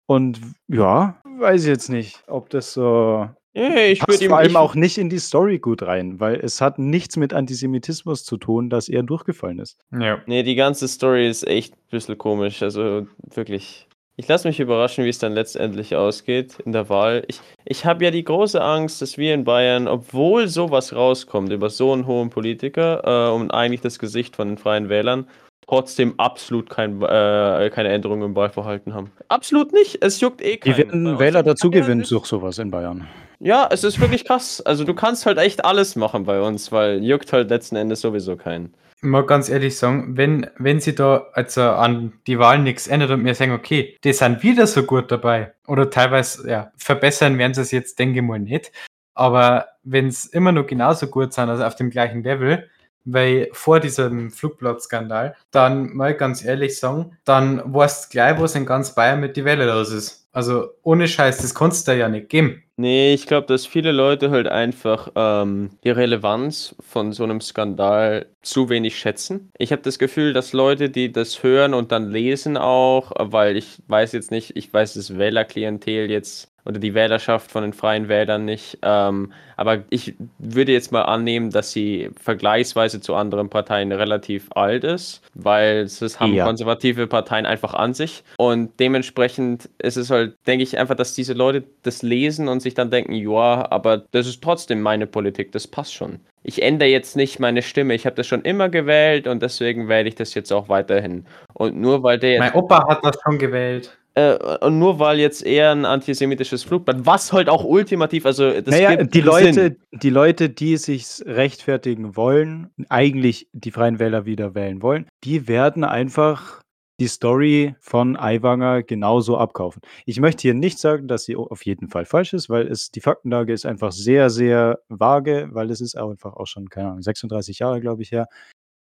Und ja, weiß ich jetzt nicht, ob das so. Hey, ich würde vor allem auch nicht in die Story gut rein, weil es hat nichts mit Antisemitismus zu tun, dass er durchgefallen ist. Ja. Nee, die ganze Story ist echt ein bisschen komisch. Also wirklich. Ich lasse mich überraschen, wie es dann letztendlich ausgeht in der Wahl. Ich, ich habe ja die große Angst, dass wir in Bayern, obwohl sowas rauskommt über so einen hohen Politiker äh, und eigentlich das Gesicht von den Freien Wählern, trotzdem absolut kein, äh, keine Änderung im Wahlverhalten haben. Absolut nicht. Es juckt eh keinen. Die werden Wähler dazu gewinnen durch sowas in Bayern. Ja, es ist wirklich krass. Also du kannst halt echt alles machen bei uns, weil juckt halt letzten Endes sowieso keinen. Mag ganz ehrlich sagen, wenn, wenn sie da also an die Wahl nichts ändert und mir sagen, okay, die sind wieder so gut dabei oder teilweise, ja, verbessern werden sie es jetzt, denke ich mal, nicht. Aber wenn es immer noch genauso gut sind, also auf dem gleichen Level, weil vor diesem Flugblattskandal, dann mal ganz ehrlich sagen, dann weißt du gleich, was in ganz Bayern mit die Welle los ist. Also ohne Scheiß, das kannst du ja nicht geben. Nee, ich glaube, dass viele Leute halt einfach ähm, die Relevanz von so einem Skandal zu wenig schätzen. Ich habe das Gefühl, dass Leute, die das hören und dann lesen auch, weil ich weiß jetzt nicht, ich weiß das Wählerklientel jetzt oder die Wählerschaft von den Freien Wählern nicht. Ähm, aber ich würde jetzt mal annehmen, dass sie vergleichsweise zu anderen Parteien relativ alt ist, weil es haben ja. konservative Parteien einfach an sich. Und dementsprechend ist es halt, denke ich einfach, dass diese Leute das lesen und sich dann denken, ja, aber das ist trotzdem meine Politik, das passt schon. Ich ändere jetzt nicht meine Stimme. Ich habe das schon immer gewählt und deswegen wähle ich das jetzt auch weiterhin. Und nur weil der. Mein Opa hat das schon gewählt. Äh, und nur weil jetzt eher ein antisemitisches Flugblatt, was halt auch ultimativ, also das naja, die Leute, die Leute, die sich rechtfertigen wollen, eigentlich die Freien Wähler wieder wählen wollen, die werden einfach die Story von Aiwanger genauso abkaufen. Ich möchte hier nicht sagen, dass sie auf jeden Fall falsch ist, weil es die Faktenlage ist einfach sehr, sehr vage, weil es ist einfach auch schon, keine Ahnung, 36 Jahre, glaube ich, her.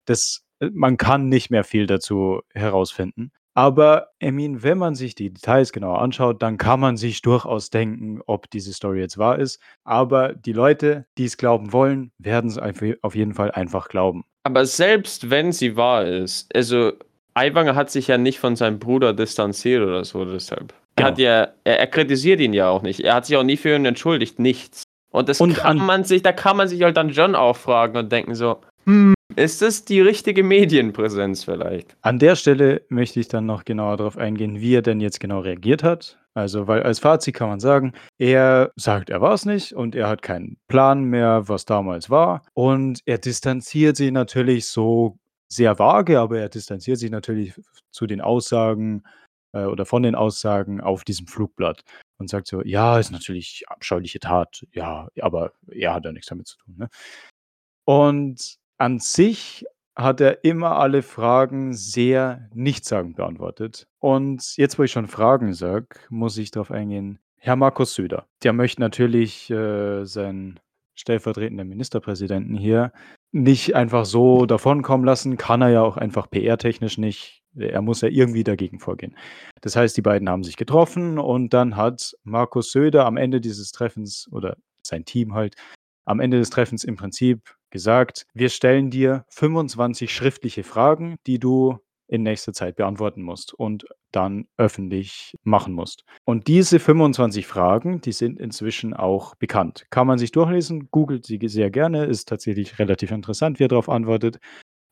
Das, äh, man kann nicht mehr viel dazu herausfinden. Aber I mean, wenn man sich die Details genauer anschaut, dann kann man sich durchaus denken, ob diese Story jetzt wahr ist. Aber die Leute, die es glauben wollen, werden es auf jeden Fall einfach glauben. Aber selbst wenn sie wahr ist, also Aiwanger hat sich ja nicht von seinem Bruder distanziert oder so, deshalb. Er, hat ja, er, er kritisiert ihn ja auch nicht. Er hat sich auch nie für ihn entschuldigt, nichts. Und das Und kann an- man sich, da kann man sich halt dann John auch fragen und denken so, hm, ist das die richtige Medienpräsenz vielleicht? An der Stelle möchte ich dann noch genauer darauf eingehen, wie er denn jetzt genau reagiert hat. Also, weil als Fazit kann man sagen, er sagt, er war es nicht und er hat keinen Plan mehr, was damals war. Und er distanziert sich natürlich so sehr vage, aber er distanziert sich natürlich zu den Aussagen äh, oder von den Aussagen auf diesem Flugblatt und sagt so, ja, ist natürlich abscheuliche Tat, ja, aber er hat ja nichts damit zu tun. Ne? Und an sich hat er immer alle Fragen sehr nichtssagend beantwortet. Und jetzt, wo ich schon Fragen sage, muss ich darauf eingehen. Herr Markus Söder, der möchte natürlich äh, seinen stellvertretenden Ministerpräsidenten hier nicht einfach so davonkommen lassen. Kann er ja auch einfach PR-technisch nicht. Er muss ja irgendwie dagegen vorgehen. Das heißt, die beiden haben sich getroffen und dann hat Markus Söder am Ende dieses Treffens oder sein Team halt am Ende des Treffens im Prinzip gesagt, wir stellen dir 25 schriftliche Fragen, die du in nächster Zeit beantworten musst und dann öffentlich machen musst. Und diese 25 Fragen, die sind inzwischen auch bekannt. Kann man sich durchlesen, googelt sie sehr gerne, ist tatsächlich relativ interessant, wie er darauf antwortet.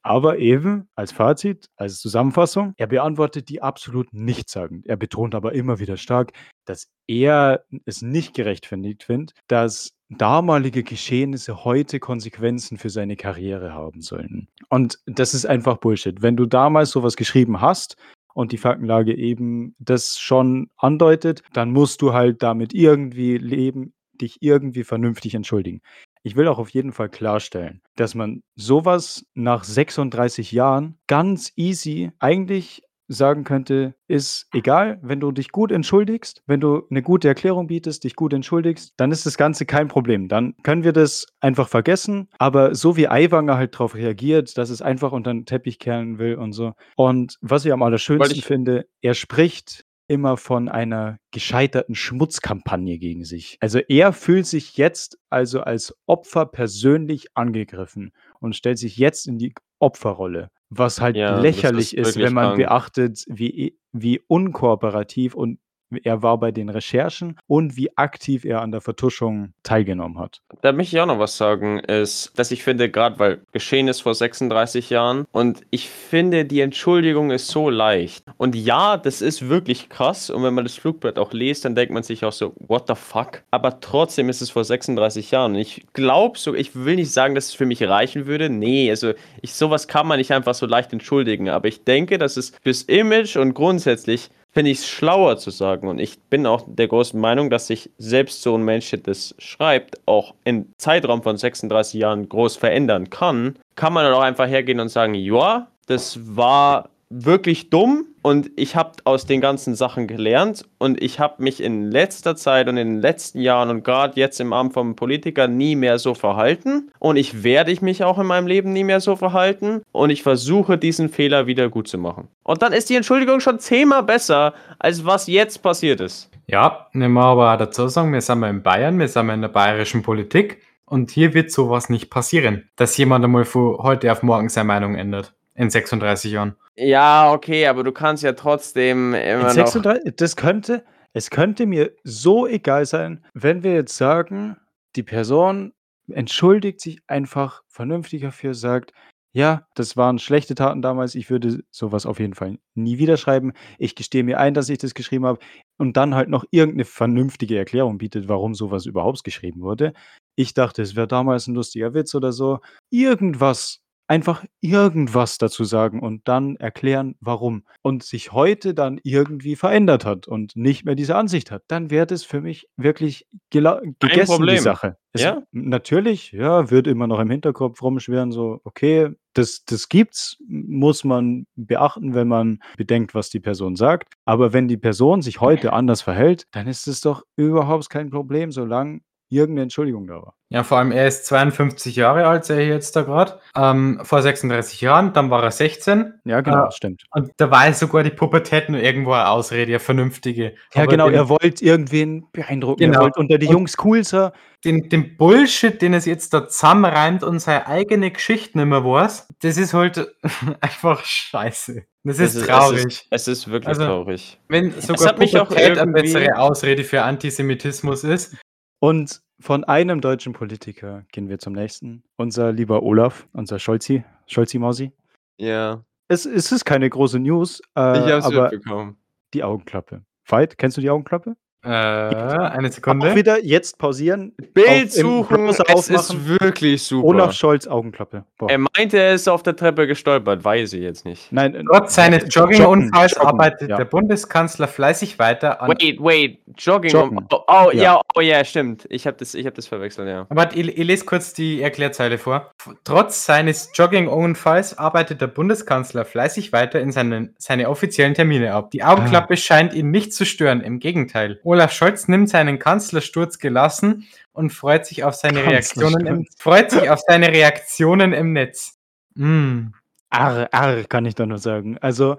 Aber eben als Fazit, als Zusammenfassung, er beantwortet die absolut nichtssagend. Er betont aber immer wieder stark, dass er es nicht gerechtfertigt findet, dass damalige Geschehnisse heute Konsequenzen für seine Karriere haben sollten. Und das ist einfach Bullshit. Wenn du damals sowas geschrieben hast und die Faktenlage eben das schon andeutet, dann musst du halt damit irgendwie leben, dich irgendwie vernünftig entschuldigen. Ich will auch auf jeden Fall klarstellen, dass man sowas nach 36 Jahren ganz easy eigentlich sagen könnte, ist egal, wenn du dich gut entschuldigst, wenn du eine gute Erklärung bietest, dich gut entschuldigst, dann ist das Ganze kein Problem. Dann können wir das einfach vergessen. Aber so wie Aiwanger halt darauf reagiert, dass es einfach unter den Teppich kehren will und so. Und was ich am allerschönsten ich- finde, er spricht immer von einer gescheiterten Schmutzkampagne gegen sich. Also er fühlt sich jetzt also als Opfer persönlich angegriffen und stellt sich jetzt in die Opferrolle, was halt Ja, lächerlich ist wenn man krank. beachtet, wie, wie unkooperativ und er war bei den Recherchen und wie aktiv er an der Vertuschung teilgenommen hat. Da möchte ich auch noch was sagen, ist, dass ich finde, gerade weil geschehen ist vor 36 Jahren und ich finde, die Entschuldigung ist so leicht. Und ja, das ist wirklich krass und wenn man das Flugblatt auch liest, dann denkt man sich auch so, what the fuck? Aber trotzdem ist es vor 36 Jahren. Und ich glaube so, ich will nicht sagen, dass es für mich reichen würde. Nee, also ich, sowas kann man nicht einfach so leicht entschuldigen. Aber ich denke, dass es fürs Image und grundsätzlich finde ich es schlauer zu sagen. Und ich bin auch der großen Meinung, dass sich selbst so ein Mensch, der das schreibt, auch im Zeitraum von 36 Jahren groß verändern kann. Kann man dann auch einfach hergehen und sagen, ja, das war wirklich dumm und ich habe aus den ganzen Sachen gelernt und ich habe mich in letzter Zeit und in den letzten Jahren und gerade jetzt im Amt vom Politiker nie mehr so verhalten und ich werde ich mich auch in meinem Leben nie mehr so verhalten und ich versuche diesen Fehler wieder gut zu machen. Und dann ist die Entschuldigung schon zehnmal besser, als was jetzt passiert ist. Ja, nehmen wir aber dazu sagen, wir sind in Bayern, wir sind in der bayerischen Politik und hier wird sowas nicht passieren, dass jemand einmal von heute auf morgen seine Meinung ändert. In 36 Jahren. Ja, okay, aber du kannst ja trotzdem immer In noch 36, das könnte, es könnte mir so egal sein, wenn wir jetzt sagen, die Person entschuldigt sich einfach vernünftig dafür, sagt, ja, das waren schlechte Taten damals, ich würde sowas auf jeden Fall nie wieder schreiben. Ich gestehe mir ein, dass ich das geschrieben habe und dann halt noch irgendeine vernünftige Erklärung bietet, warum sowas überhaupt geschrieben wurde. Ich dachte, es wäre damals ein lustiger Witz oder so. Irgendwas, einfach irgendwas dazu sagen und dann erklären, warum. Und sich heute dann irgendwie verändert hat und nicht mehr diese Ansicht hat, dann wäre das für mich wirklich gegessen, die Problem. Sache. Es, Ja. Natürlich, ja, wird immer noch im Hinterkopf rumschwirren, so, okay, das, das gibt's, muss man beachten, wenn man bedenkt, was die Person sagt. Aber wenn die Person sich heute anders verhält, dann ist es doch überhaupt kein Problem, solange irgendeine Entschuldigung da war. Ja, vor allem er ist 52 Jahre alt, sehe ich jetzt da gerade. Ähm, vor 36 Jahren, dann war er 16. Ja, genau, Äh, stimmt. Und da war sogar die Pubertät nur irgendwo eine Ausrede, eine vernünftige. Ja, Aber genau, den, er wollte irgendwen beeindrucken. Genau. Er wollte unter die Und- Jungs cool sein. den, den Bullshit, den es jetzt da zusammenreimt und seine eigene Geschichte nicht mehr weiß, das ist halt einfach scheiße. Das ist Es traurig. Es ist, es ist wirklich Also, traurig. Wenn sogar hat mich auch Pubertät eine bessere Ausrede für Antisemitismus ist. Und von einem deutschen Politiker gehen wir zum nächsten. Unser lieber Olaf, unser Scholzi, Scholzi-Mausi. Ja, Es, es ist keine große News, äh, ich hab's aber mitbekommen. die Augenklappe. Veit, kennst du die Augenklappe? Äh, eine Auch Sekunde. wieder jetzt pausieren. Bild Auf- suchen, es ist wirklich super. Olaf Scholz Augenklappe. Boah. er meinte, er ist auf der Treppe gestolpert, weiß ich jetzt nicht. Nein, äh, Trotz seines Joggen, Jogging-Unfalls Joggen, arbeitet ja. der Bundeskanzler fleißig weiter an. Wait, wait, Jogging. Joggen. Oh, oh Ja. ja, oh ja, stimmt. Ich habe das, ich hab das verwechselt, ja. Aber ich, ich lese kurz die Erklärzeile vor. Trotz seines Jogging-Unfalls arbeitet der Bundeskanzler fleißig weiter in seinen, seine offiziellen Termine ab. Die Augenklappe scheint ihn nicht zu stören, im Gegenteil. Olaf Scholz nimmt seinen Kanzlersturz gelassen und freut sich auf seine Reaktionen im, freut sich auf seine Reaktionen im Netz. Mm. arr, arr, kann ich da nur sagen. Also,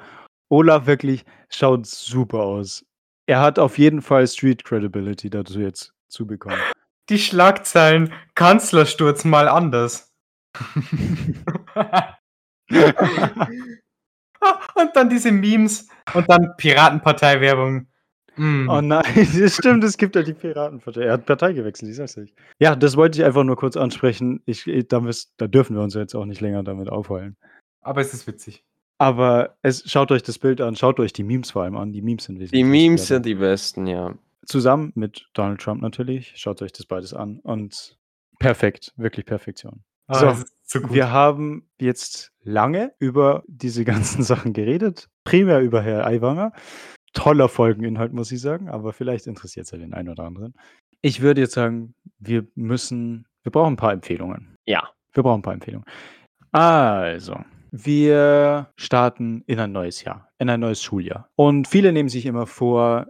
Olaf wirklich schaut super aus. Er hat auf jeden Fall Street Credibility dazu jetzt zu bekommen. Die Schlagzeilen Kanzlersturz mal anders. und dann diese Memes und dann Piratenpartei-Werbung. Mm. Oh nein, das stimmt, es gibt ja die Piratenpartei. Er hat Partei gewechselt, ich sag's euch. Ja, das wollte ich einfach nur kurz ansprechen. Ich, ich- da, müsst, da dürfen wir uns jetzt auch nicht länger damit aufheulen. Aber es ist witzig. Aber es, schaut euch das Bild an, schaut euch die Memes vor allem an. Die Memes sind Die wesentlich Memes sind die besten, ja. Zusammen mit Donald Trump natürlich. Schaut euch das beides an. Und perfekt, wirklich Perfektion. Ah, So, so gut. Wir haben jetzt lange über diese ganzen Sachen geredet. Primär über Herr Aiwanger. Toller Folgeninhalt, muss ich sagen, aber vielleicht interessiert es ja den einen oder anderen. Ich würde jetzt sagen, wir müssen, wir brauchen ein paar Empfehlungen. Ja. Wir brauchen ein paar Empfehlungen. Also, wir starten in ein neues Jahr, in ein neues Schuljahr. Und viele nehmen sich immer vor,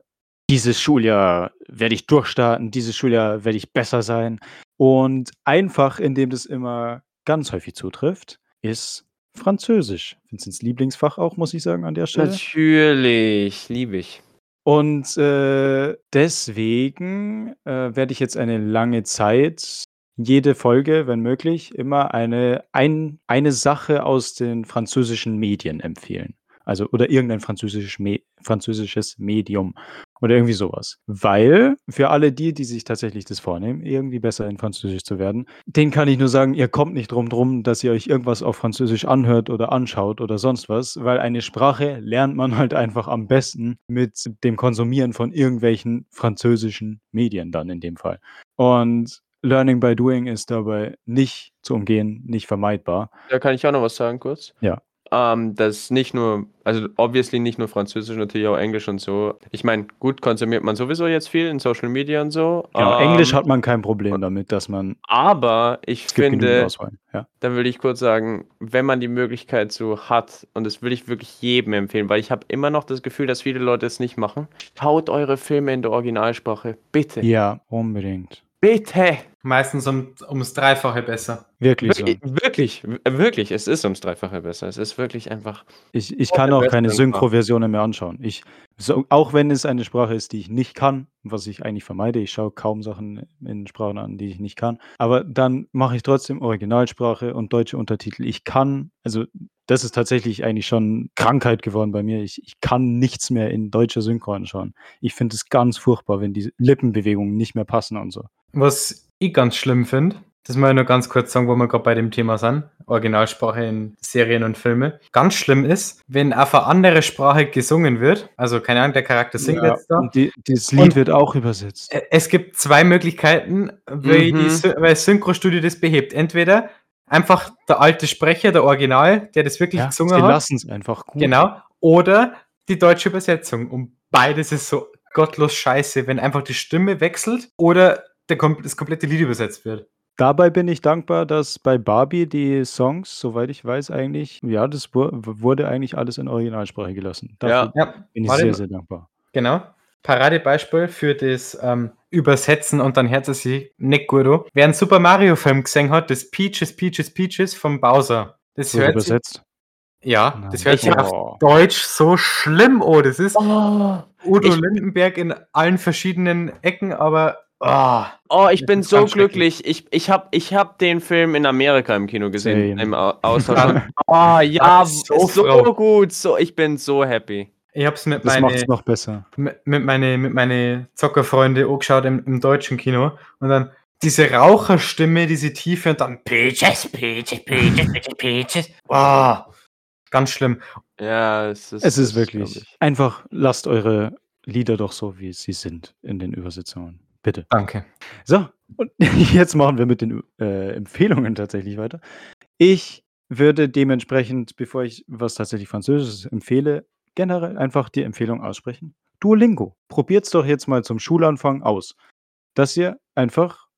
dieses Schuljahr werde ich durchstarten, dieses Schuljahr werde ich besser sein. Und einfach, indem das immer ganz häufig zutrifft, ist Französisch. Vincents Lieblingsfach auch, muss ich sagen, an der Stelle. Natürlich, liebe ich. Und äh, deswegen äh, werde ich jetzt eine lange Zeit, jede Folge, wenn möglich, immer eine, ein, eine Sache aus den französischen Medien empfehlen. Also, oder irgendein französisches, Me französisches Medium oder irgendwie sowas. Weil für alle die, die sich tatsächlich das vornehmen, irgendwie besser in Französisch zu werden, denen kann ich nur sagen, ihr kommt nicht drum drum, dass ihr euch irgendwas auf Französisch anhört oder anschaut oder sonst was, weil eine Sprache lernt man halt einfach am besten mit dem Konsumieren von irgendwelchen französischen Medien dann in dem Fall. Und Learning by Doing ist dabei nicht zu umgehen, nicht vermeidbar. Da kann ich auch noch was sagen, kurz. Ja. Ähm, das nicht nur, also obviously nicht nur Französisch, natürlich auch Englisch und so. Ich meine, gut konsumiert man sowieso jetzt viel in Social Media und so. Genau, ähm, Englisch hat man kein Problem damit, dass man Aber ich finde. Ja. da will ich kurz sagen, wenn man die Möglichkeit so hat, und das will ich wirklich jedem empfehlen, weil ich habe immer noch das Gefühl, dass viele Leute es nicht machen, schaut eure Filme in der Originalsprache. Bitte. ja, unbedingt. Bitte. Meistens um, ums Dreifache besser. Wirklich so. Wirklich, wirklich, es ist ums Dreifache besser. Es ist wirklich einfach. Ich, ich kann auch keine. Synchro-Versionen mehr anschauen. Ich, so, auch wenn es eine Sprache ist, die ich nicht kann, was ich eigentlich vermeide, ich schaue kaum Sachen in Sprachen an, die ich nicht kann. Aber dann mache ich trotzdem Originalsprache und deutsche Untertitel. Ich kann, also das ist tatsächlich eigentlich schon Krankheit geworden bei mir. Ich, ich kann nichts mehr in deutscher Synchro anschauen. Ich finde es ganz furchtbar, wenn die Lippenbewegungen nicht mehr passen und so. Was ich ganz schlimm finde, das mal nur ganz kurz sagen, wo wir gerade bei dem Thema sind, Originalsprache in Serien und Filme. Ganz schlimm ist, wenn auf eine andere Sprache gesungen wird, also keine Ahnung, der Charakter singt Ja, jetzt da. und die, dieses Lied Und- wird auch übersetzt. Es gibt zwei Möglichkeiten, wie Mhm. die weil das Synchrostudio das behebt. Entweder einfach der alte Sprecher, der Original, der das wirklich Ja, gesungen sie hat. lassen es einfach gut. Genau. Oder die deutsche Übersetzung. Und beides ist so gottlos scheiße, wenn einfach die Stimme wechselt oder der, das komplette Lied übersetzt wird. Dabei bin ich dankbar, dass bei Barbie die Songs, soweit ich weiß, eigentlich, ja, das wu- wurde eigentlich alles in Originalsprache gelassen. Dafür Ja. Ja, bin ich warte, sehr, sehr dankbar. genau. Paradebeispiel für das ähm, Übersetzen und dann hört es sich nicht gut an. Wer einen Super Mario Film gesehen hat, das Peaches, Peaches, Peaches vom Bowser. Das So hört sich, übersetzt. ja, Nein. das hört sich Ich auf Oh. Deutsch so schlimm an. Das ist Oh, Udo ich- Lindenberg in allen verschiedenen Ecken, aber ah, oh ich bin so glücklich. Ich, ich habe ich hab den Film in Amerika im Kino gesehen. Same. Im Au- Austausch. Oh ja, ist so, so gut. So, ich bin so happy. ich hab's mit Das macht meine, es noch besser. mit, mit meine, mit meine Zockerfreunde angeschaut im, im deutschen Kino und dann diese Raucherstimme, diese Tiefe und dann Peaches, Peaches, Peaches, Peaches, Peaches. Ah, ganz schlimm. Ja, es ist. Es ist wirklich. ich. Einfach lasst eure Lieder doch so, wie sie sind in den Übersetzungen. Bitte. Danke. So, und jetzt machen wir mit den äh, Empfehlungen tatsächlich weiter. Ich würde dementsprechend, bevor ich was tatsächlich Französisches empfehle, generell einfach die Empfehlung aussprechen. Duolingo. Probiert's doch jetzt mal zum Schulanfang aus. Dass ihr einfach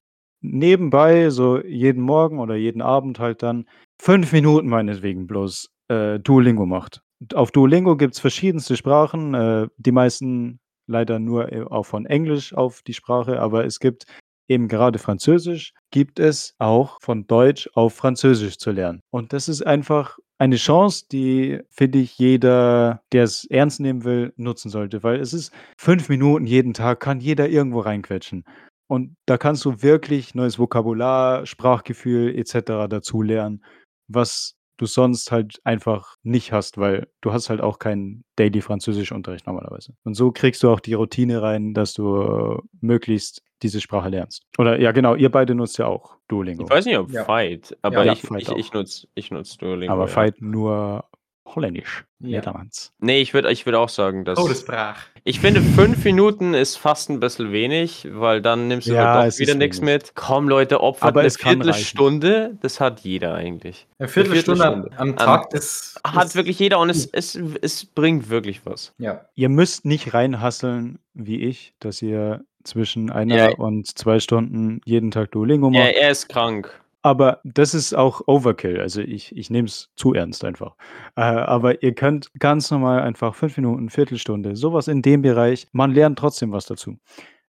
nebenbei, so jeden Morgen oder jeden Abend halt dann fünf Minuten meinetwegen bloß äh, Duolingo macht. Auf Duolingo gibt es verschiedenste Sprachen, äh, die meisten leider nur äh, auch von Englisch auf die Sprache, aber es gibt eben gerade Französisch, gibt es auch von Deutsch auf Französisch zu lernen. Und das ist einfach eine Chance, die, finde ich, jeder, der es ernst nehmen will, nutzen sollte, weil es ist fünf Minuten jeden Tag, kann jeder irgendwo reinquetschen. Und da kannst du wirklich neues Vokabular, Sprachgefühl etc. dazu lernen, was du sonst halt einfach nicht hast, weil du hast halt auch keinen Daily Französischunterricht normalerweise. Und so kriegst du auch die Routine rein, dass du möglichst diese Sprache lernst. Oder ja, genau, ihr beide nutzt ja auch Duolingo. Ich weiß nicht, ob Ja. Fight, aber Ja, ich, Fight ich, ich nutze ich nutz Duolingo. Aber ja. Fight nur holländisch. Ja. Jedermanns. Nee, ich würde ich würd auch sagen, dass. Oh, das brach. Ich finde, fünf Minuten ist fast ein bisschen wenig, weil dann nimmst du Ja, halt es doch wieder ist nichts mit. Komm, Leute, opfert Aber eine es kann reichen. Viertelstunde. Das hat jeder eigentlich. Eine Viertelstunde Viertelstunde. am Tag, das Hat ist- wirklich jeder und es, es, es bringt wirklich was. Ja. Ihr müsst nicht reinhasseln wie ich, dass ihr zwischen einer Ja. und zwei Stunden jeden Tag Duolingo Ja, macht. er ist krank. Aber das ist auch Overkill. Also ich, ich nehme es zu ernst einfach. Äh, aber ihr könnt ganz normal einfach fünf Minuten, Viertelstunde, sowas in dem Bereich. Man lernt trotzdem was dazu.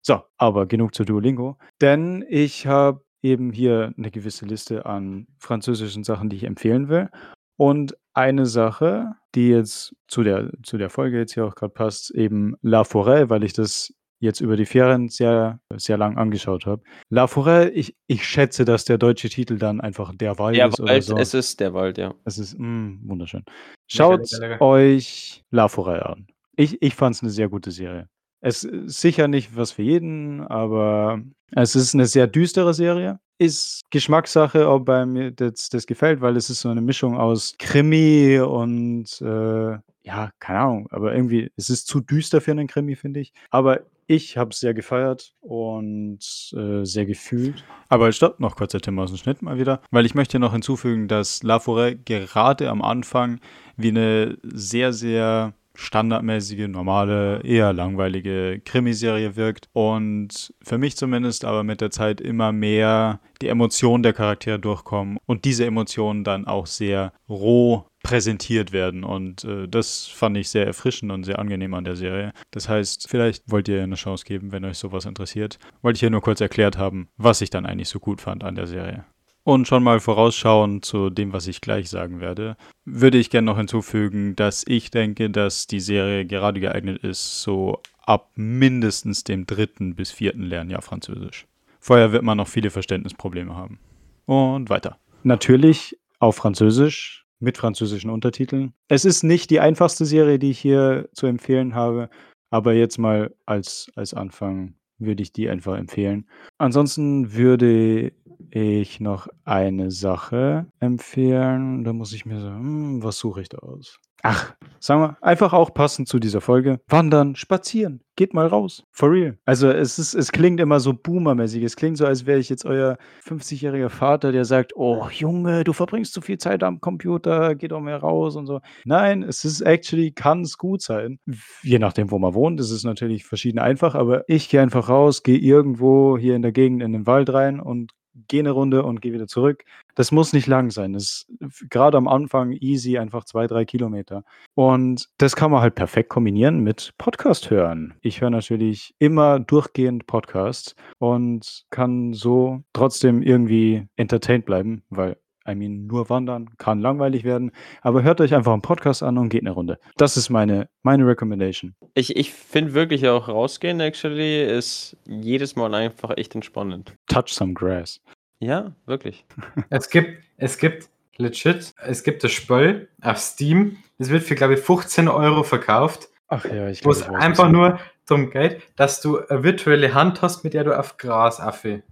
So, aber genug zu Duolingo. Denn ich habe eben hier eine gewisse Liste an französischen Sachen, die ich empfehlen will. Und eine Sache, die jetzt zu der, zu der Folge jetzt hier auch gerade passt, eben La Forêt, weil ich das jetzt über die Ferien sehr, sehr lang angeschaut habe. La Forêt, ich, ich schätze, dass der deutsche Titel dann einfach der Wald Der ist oder Wald, so. es ist der Wald, ja. Es ist mm, wunderschön. Schaut euch La Forêt an. Ich, ich fand es eine sehr gute Serie. Es ist sicher nicht was für jeden, aber es ist eine sehr düstere Serie. Ist Geschmackssache, ob bei mir das, das gefällt, weil es ist so eine Mischung aus Krimi und äh, ja, keine Ahnung, aber irgendwie, es ist zu düster für einen Krimi, finde ich. Aber ich habe es sehr gefeiert und äh, sehr gefühlt. Aber stopp, noch kurz der Tim aus dem Schnitt mal wieder, weil ich möchte noch hinzufügen, dass La Forêt gerade am Anfang wie eine sehr, sehr standardmäßige, normale, eher langweilige Krimiserie wirkt und für mich zumindest aber mit der Zeit immer mehr die Emotionen der Charaktere durchkommen und diese Emotionen dann auch sehr roh präsentiert werden und äh, das fand ich sehr erfrischend und sehr angenehm an der Serie. Das heißt, vielleicht wollt ihr eine Chance geben, wenn euch sowas interessiert. Wollte ich hier nur kurz erklärt haben, was ich dann eigentlich so gut fand an der Serie. Und schon mal vorausschauen zu dem, was ich gleich sagen werde, würde ich gerne noch hinzufügen, dass ich denke, dass die Serie gerade geeignet ist, so ab mindestens dem dritten bis vierten Lernjahr Französisch. Vorher wird man noch viele Verständnisprobleme haben. Und weiter. Natürlich auf Französisch mit französischen Untertiteln. Es ist nicht die einfachste Serie, die ich hier zu empfehlen habe, aber jetzt mal als, als Anfang würde ich die einfach empfehlen. Ansonsten würde ich noch eine Sache empfehlen. Da muss ich mir so, hm, was suche ich da aus? Ach, sagen wir, einfach auch passend zu dieser Folge. Wandern, spazieren, geht mal raus. For real. Also es ist, es klingt immer so boomermäßig. Es klingt so, als wäre ich jetzt euer 50-jähriger Vater, der sagt, oh Junge, du verbringst zu viel Zeit am Computer, geh doch mehr raus und so. Nein, es ist actually, kann es gut sein. Je nachdem, wo man wohnt, ist es natürlich verschieden einfach, aber ich gehe einfach raus, gehe irgendwo hier in der Gegend in den Wald rein und gehe eine Runde und gehe wieder zurück. Das muss nicht lang sein. Das ist gerade am Anfang easy, einfach zwei, drei Kilometer. Und das kann man halt perfekt kombinieren mit Podcast hören. Ich höre natürlich immer durchgehend Podcasts und kann so trotzdem irgendwie entertained bleiben, weil I mean, nur wandern kann langweilig werden, aber hört euch einfach einen Podcast an und geht eine Runde. Das ist meine, meine Recommendation. Ich, ich finde wirklich auch rausgehen, actually, ist jedes Mal einfach echt entspannend. Touch some grass. Ja, wirklich. Es gibt, es gibt legit, es gibt das Spiel auf Steam, das wird für, glaube ich, 15 Euro verkauft, Ach ja, ich wo glaub, es einfach nur darum geht, dass du eine virtuelle Hand hast, mit der du auf Gras Affe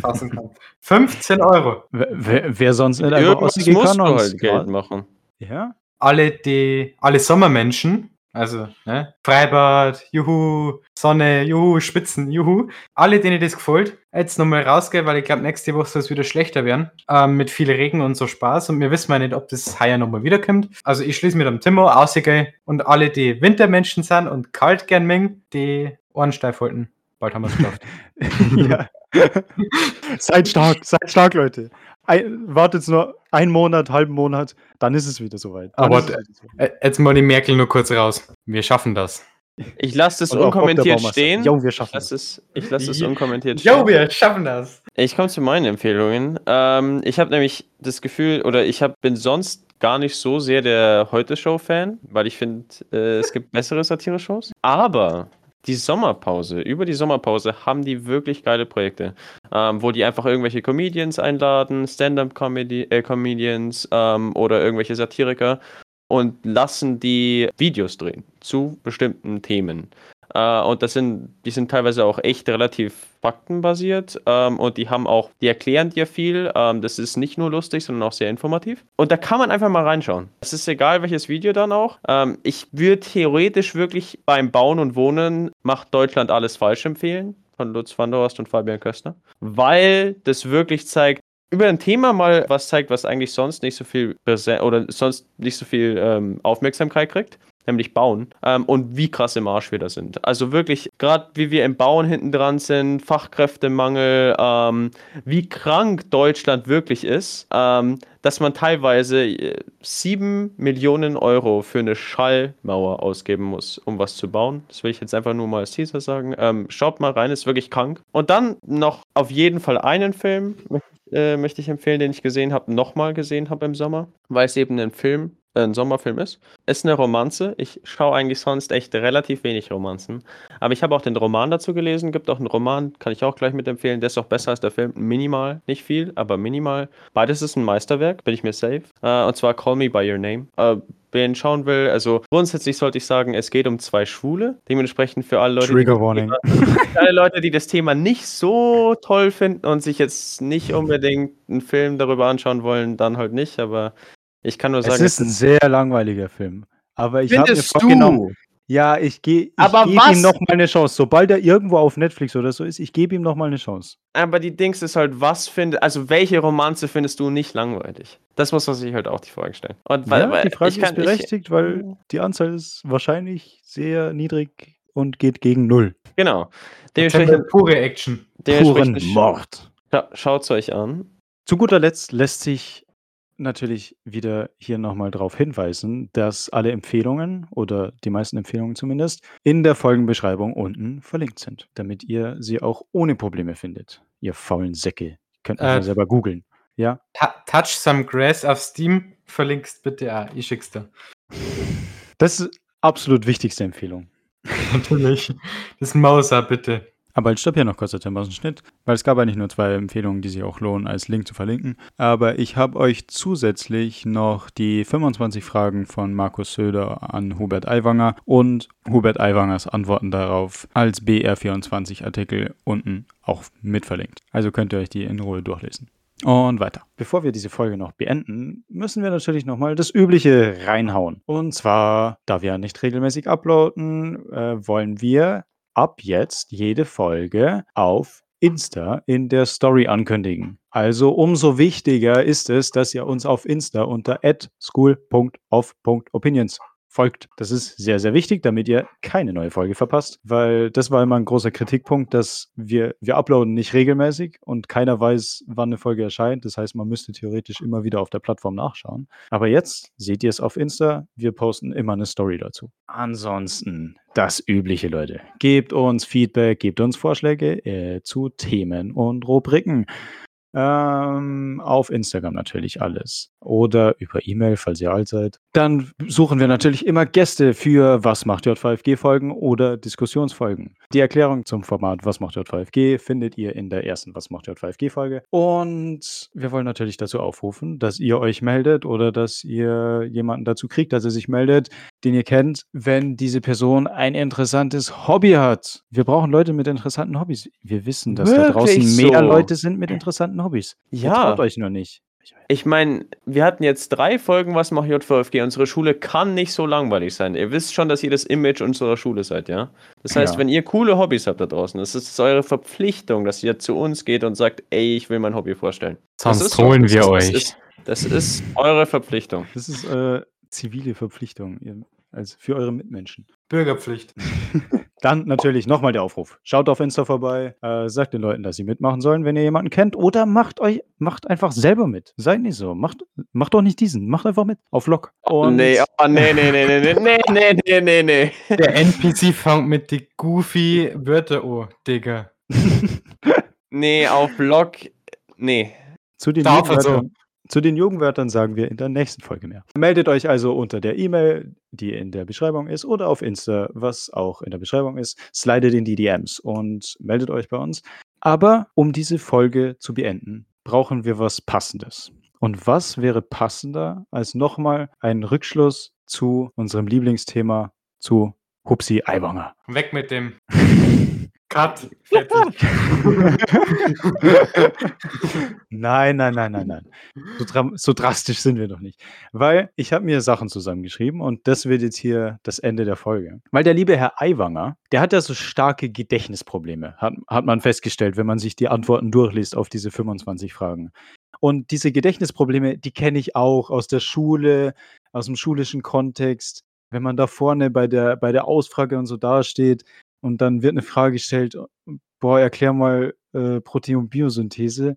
fassen kannst. 15 Euro. Wer, wer, wer sonst nicht einfach Irgendwas ausgehen musst kann halt Geld machen. Ja? Alle, die, alle Sommermenschen, also ne, Freibad, Juhu, Sonne, Juhu, Spitzen, Juhu, alle, denen das gefällt, jetzt nochmal rausgehen, weil ich glaube, nächste Woche soll es wieder schlechter werden, ähm, mit viel Regen und so Spaß und wir wissen ja nicht, ob das heuer nochmal wiederkommt. Also ich schließe mit dem Timo, ausgehe und alle, die Wintermenschen sind und kalt gern mengen, die Ohren steif halten. Bald haben wir es geschafft. ja. seid stark, seid stark, Leute. Ein, wartet nur einen Monat, halben Monat, dann ist es wieder soweit. Dann Aber es wieder soweit. Jetzt mal die Merkel nur kurz raus. Wir schaffen das. Ich lasse der unkommentiert stehen. Jo, wir Ich schaffen lasse das. es, ich lasse es unkommentiert stehen. Jo, wir schaffen das. Ich komme zu meinen Empfehlungen. Ähm, ich habe nämlich das Gefühl, oder ich hab, bin sonst gar nicht so sehr der Heute-Show-Fan, weil ich finde, äh, es gibt bessere Satire-Shows. Aber die Sommerpause, über die Sommerpause haben die wirklich geile Projekte, ähm, wo die einfach irgendwelche Comedians einladen, Stand-up-Comedians ähm, oder irgendwelche Satiriker und lassen die Videos drehen zu bestimmten Themen. Äh, und das sind, die sind teilweise auch echt relativ faktenbasiert ähm, und die haben auch, die erklären dir viel. Ähm, das ist nicht nur lustig, sondern auch sehr informativ. Und da kann man einfach mal reinschauen. Es ist egal, welches Video dann auch. Ähm, ich würde theoretisch wirklich beim Bauen und Wohnen macht Deutschland alles falsch empfehlen. Von Lutz van der Horst und Fabian Köstner. Weil das wirklich zeigt, über ein Thema mal was zeigt, was eigentlich sonst nicht so viel Präsen oder sonst nicht so viel ähm, Aufmerksamkeit kriegt, nämlich Bauen ähm, und wie krass im Arsch wir da sind. Also wirklich, gerade wie wir im Bauen hinten dran sind, Fachkräftemangel, ähm, wie krank Deutschland wirklich ist, ähm, dass man teilweise äh, 7 Millionen Euro für eine Schallmauer ausgeben muss, um was zu bauen. Das will ich jetzt einfach nur mal als Teaser sagen. Ähm, schaut mal rein, ist wirklich krank. Und dann noch auf jeden Fall einen Film, äh, möchte ich empfehlen, den ich gesehen habe, nochmal gesehen habe im Sommer, weil es eben ein Film, äh, ein Sommerfilm ist. Ist eine Romanze. Ich schaue eigentlich sonst echt relativ wenig Romanzen. Aber ich habe auch den Roman dazu gelesen. Gibt auch einen Roman, kann ich auch gleich mitempfehlen. Der ist auch besser als der Film. Minimal, nicht viel, aber minimal. Beides ist ein Meisterwerk, bin ich mir safe. Äh, und zwar Call Me By Your Name. Äh, wer ihn schauen will, also grundsätzlich sollte ich sagen, es geht um zwei Schwule. Dementsprechend für alle Leute, Trigger Warning. für alle Leute, die das Thema nicht so toll finden und sich jetzt nicht unbedingt einen Film darüber anschauen wollen, dann halt nicht. Aber ich kann nur Es sagen, ist ein sehr langweiliger Film. Aber ich habe mir Findest vorgenommen, ja, ich, geh, ich Aber gebe was? ihm noch mal eine Chance. Sobald er irgendwo auf Netflix oder so ist, ich gebe ihm noch mal eine Chance. aber die Dings ist halt, was finde, also welche Romanze findest du nicht langweilig? Das muss man sich halt auch die Frage stellen. Und weil, ja, weil die Frage ich kann, ist berechtigt, weil die Anzahl ist wahrscheinlich sehr niedrig und geht gegen null. Ich, genau. Dementsprechend, pure Action. dementsprechend Mord. scha schaut es euch an. Zu guter Letzt lässt sich natürlich wieder hier nochmal darauf hinweisen, dass alle Empfehlungen oder die meisten Empfehlungen zumindest in der Folgenbeschreibung unten verlinkt sind, damit ihr sie auch ohne Probleme findet. Ihr faulen Säcke. Könnt ihr Äh, mal selber googeln. Ja, Touch Some Grass auf Steam. Verlinkst bitte auch. Ich schick's dir. das ist absolut wichtigste Empfehlung. Natürlich. Das Mauser, bitte. Aber jetzt stopp hier noch kurz der Schnitt, weil es gab eigentlich nur zwei Empfehlungen, die sich auch lohnen, als Link zu verlinken. Aber ich habe euch zusätzlich noch die 25 Fragen von Markus Söder an Hubert Aiwanger und Hubert Aiwangers Antworten darauf als BR24-Artikel unten auch mit verlinkt. Also könnt ihr euch die in Ruhe durchlesen. Und weiter. Bevor wir diese Folge noch beenden, müssen wir natürlich nochmal das Übliche reinhauen. Und zwar, da wir nicht regelmäßig uploaden, äh, wollen wir ab jetzt jede Folge auf Insta in der Story ankündigen. Also umso wichtiger ist es, dass ihr uns auf Insta unter school.of.opinions folgt. Das ist sehr, sehr wichtig, damit ihr keine neue Folge verpasst, weil das war immer ein großer Kritikpunkt, dass wir, wir uploaden nicht regelmäßig und keiner weiß, wann eine Folge erscheint. Das heißt, man müsste theoretisch immer wieder auf der Plattform nachschauen. Aber jetzt seht ihr es auf Insta. Wir posten immer eine Story dazu. Ansonsten das Übliche, Leute. Gebt uns Feedback, gebt uns Vorschläge äh, zu Themen und Rubriken. Ähm, auf Instagram natürlich alles. Oder über E-Mail, falls ihr alt seid. Dann suchen wir natürlich immer Gäste für Was macht J5G-Folgen oder Diskussionsfolgen. Die Erklärung zum Format Was macht J5G findet ihr in der ersten Was macht J5G-Folge. Und wir wollen natürlich dazu aufrufen, dass ihr euch meldet oder dass ihr jemanden dazu kriegt, dass er sich meldet, den ihr kennt, wenn diese Person ein interessantes Hobby hat. Wir brauchen Leute mit interessanten Hobbys. Wir wissen, dass da Wirklich draußen mehr so? Leute sind mit interessanten Hobbys. Ihr Ja. traut euch nur nicht. Ich meine, wir hatten jetzt drei Folgen, was macht J5G? Unsere Schule kann nicht so langweilig sein. Ihr wisst schon, dass ihr das Image unserer Schule seid, ja? Das heißt, Ja. wenn ihr coole Hobbys habt da draußen, das ist eure Verpflichtung, dass ihr zu uns geht und sagt, ey, ich will mein Hobby vorstellen. Das Sonst holen wir euch. Das ist, das ist eure Verpflichtung. Das ist äh, zivile Verpflichtung also für eure Mitmenschen. Bürgerpflicht. Dann natürlich nochmal der Aufruf. Schaut auf Insta vorbei, äh, sagt den Leuten, dass sie mitmachen sollen, wenn ihr jemanden kennt. Oder macht euch, macht einfach selber mit. Seid nicht so. Macht, macht doch nicht diesen. Macht einfach mit. Auf Lock. Und nee, oh, nee, nee, nee, nee, nee, nee, nee, nee, nee, nee. Der NPC fängt mit die goofy Wörter an, Digga. Nee, auf Blog, nee. zu den, Darf so. Jugendwörtern, zu den Jugendwörtern sagen wir in der nächsten Folge mehr. Meldet euch also unter der E-Mail, die in der Beschreibung ist, oder auf Insta, was auch in der Beschreibung ist. Slidet in die DMs und meldet euch bei uns. Aber um diese Folge zu beenden, brauchen wir was Passendes. Und was wäre passender als nochmal einen Rückschluss zu unserem Lieblingsthema, zu Hupsi Aiwanger? Weg mit dem. Cut. Nein, nein, nein, nein, nein. So, so drastisch sind wir doch nicht. Weil ich habe mir Sachen zusammengeschrieben und das wird jetzt hier das Ende der Folge. Weil der liebe Herr Aiwanger, der hat ja so starke Gedächtnisprobleme, hat, hat man festgestellt, wenn man sich die Antworten durchliest auf diese 25 Fragen. Und diese Gedächtnisprobleme, die kenne ich auch aus der Schule, aus dem schulischen Kontext. Wenn man da vorne bei der, bei der Ausfrage und so dasteht und dann wird eine Frage gestellt, boah, erklär mal äh, Protein- und Biosynthese.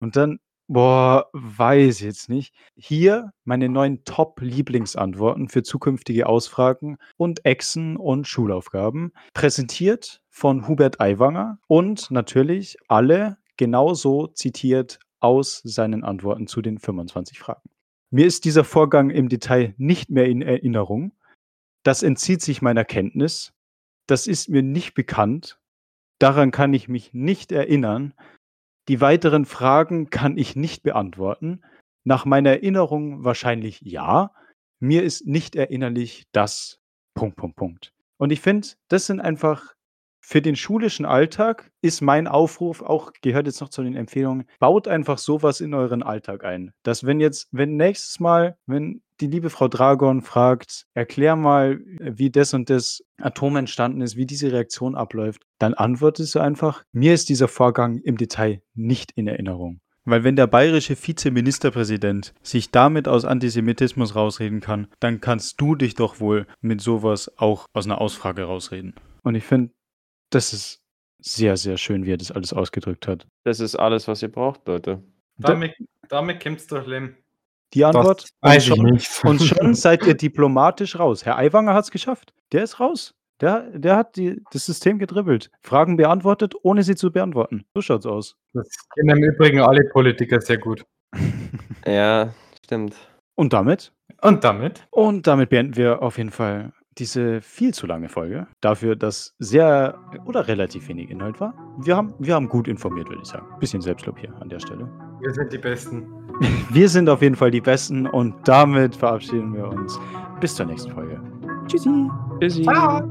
Und dann, boah, weiß jetzt nicht. Hier meine neuen Top-Lieblingsantworten für zukünftige Ausfragen und Echsen und Schulaufgaben. Präsentiert von Hubert Aiwanger und natürlich alle genauso zitiert aus seinen Antworten zu den 25 Fragen. Mir ist dieser Vorgang im Detail nicht mehr in Erinnerung. Das entzieht sich meiner Kenntnis. Das ist mir nicht bekannt. Daran kann ich mich nicht erinnern. Die weiteren Fragen kann ich nicht beantworten. Nach meiner Erinnerung wahrscheinlich ja. Mir ist nicht erinnerlich das. Punkt, Punkt, Punkt. Und ich finde, das sind einfach für den schulischen Alltag ist mein Aufruf auch, gehört jetzt noch zu den Empfehlungen, baut einfach sowas in euren Alltag ein. Dass wenn jetzt, wenn nächstes Mal, wenn die liebe Frau Dragon fragt, erklär mal, wie das und das Atom entstanden ist, wie diese Reaktion abläuft, dann antwortest du einfach, mir ist dieser Vorgang im Detail nicht in Erinnerung. Weil wenn der bayerische Vizeministerpräsident sich damit aus Antisemitismus rausreden kann, dann kannst du dich doch wohl mit sowas auch aus einer Ausfrage rausreden. Und ich finde, das ist sehr, sehr schön, wie er das alles ausgedrückt hat. Das ist alles, was ihr braucht, Leute. Damit, damit kommt's durch Leben. Die Antwort? Das weiß und, ich schon, nicht. und schon seid ihr diplomatisch raus. Herr Aiwanger hat es geschafft. Der ist raus. Der, der hat die, das System gedribbelt. Fragen beantwortet, ohne sie zu beantworten. So schaut's aus. Das kennen im Übrigen alle Politiker sehr gut. Ja, stimmt. Und damit? Und damit? Und damit beenden wir auf jeden Fall diese viel zu lange Folge. Dafür, dass sehr oder relativ wenig Inhalt war. Wir haben, wir haben gut informiert, würde ich sagen. Bisschen Selbstlob hier an der Stelle. Wir sind die Besten. Wir sind auf jeden Fall die Besten und damit verabschieden wir uns. Bis zur nächsten Folge. Tschüssi. Tschüssi. Ciao.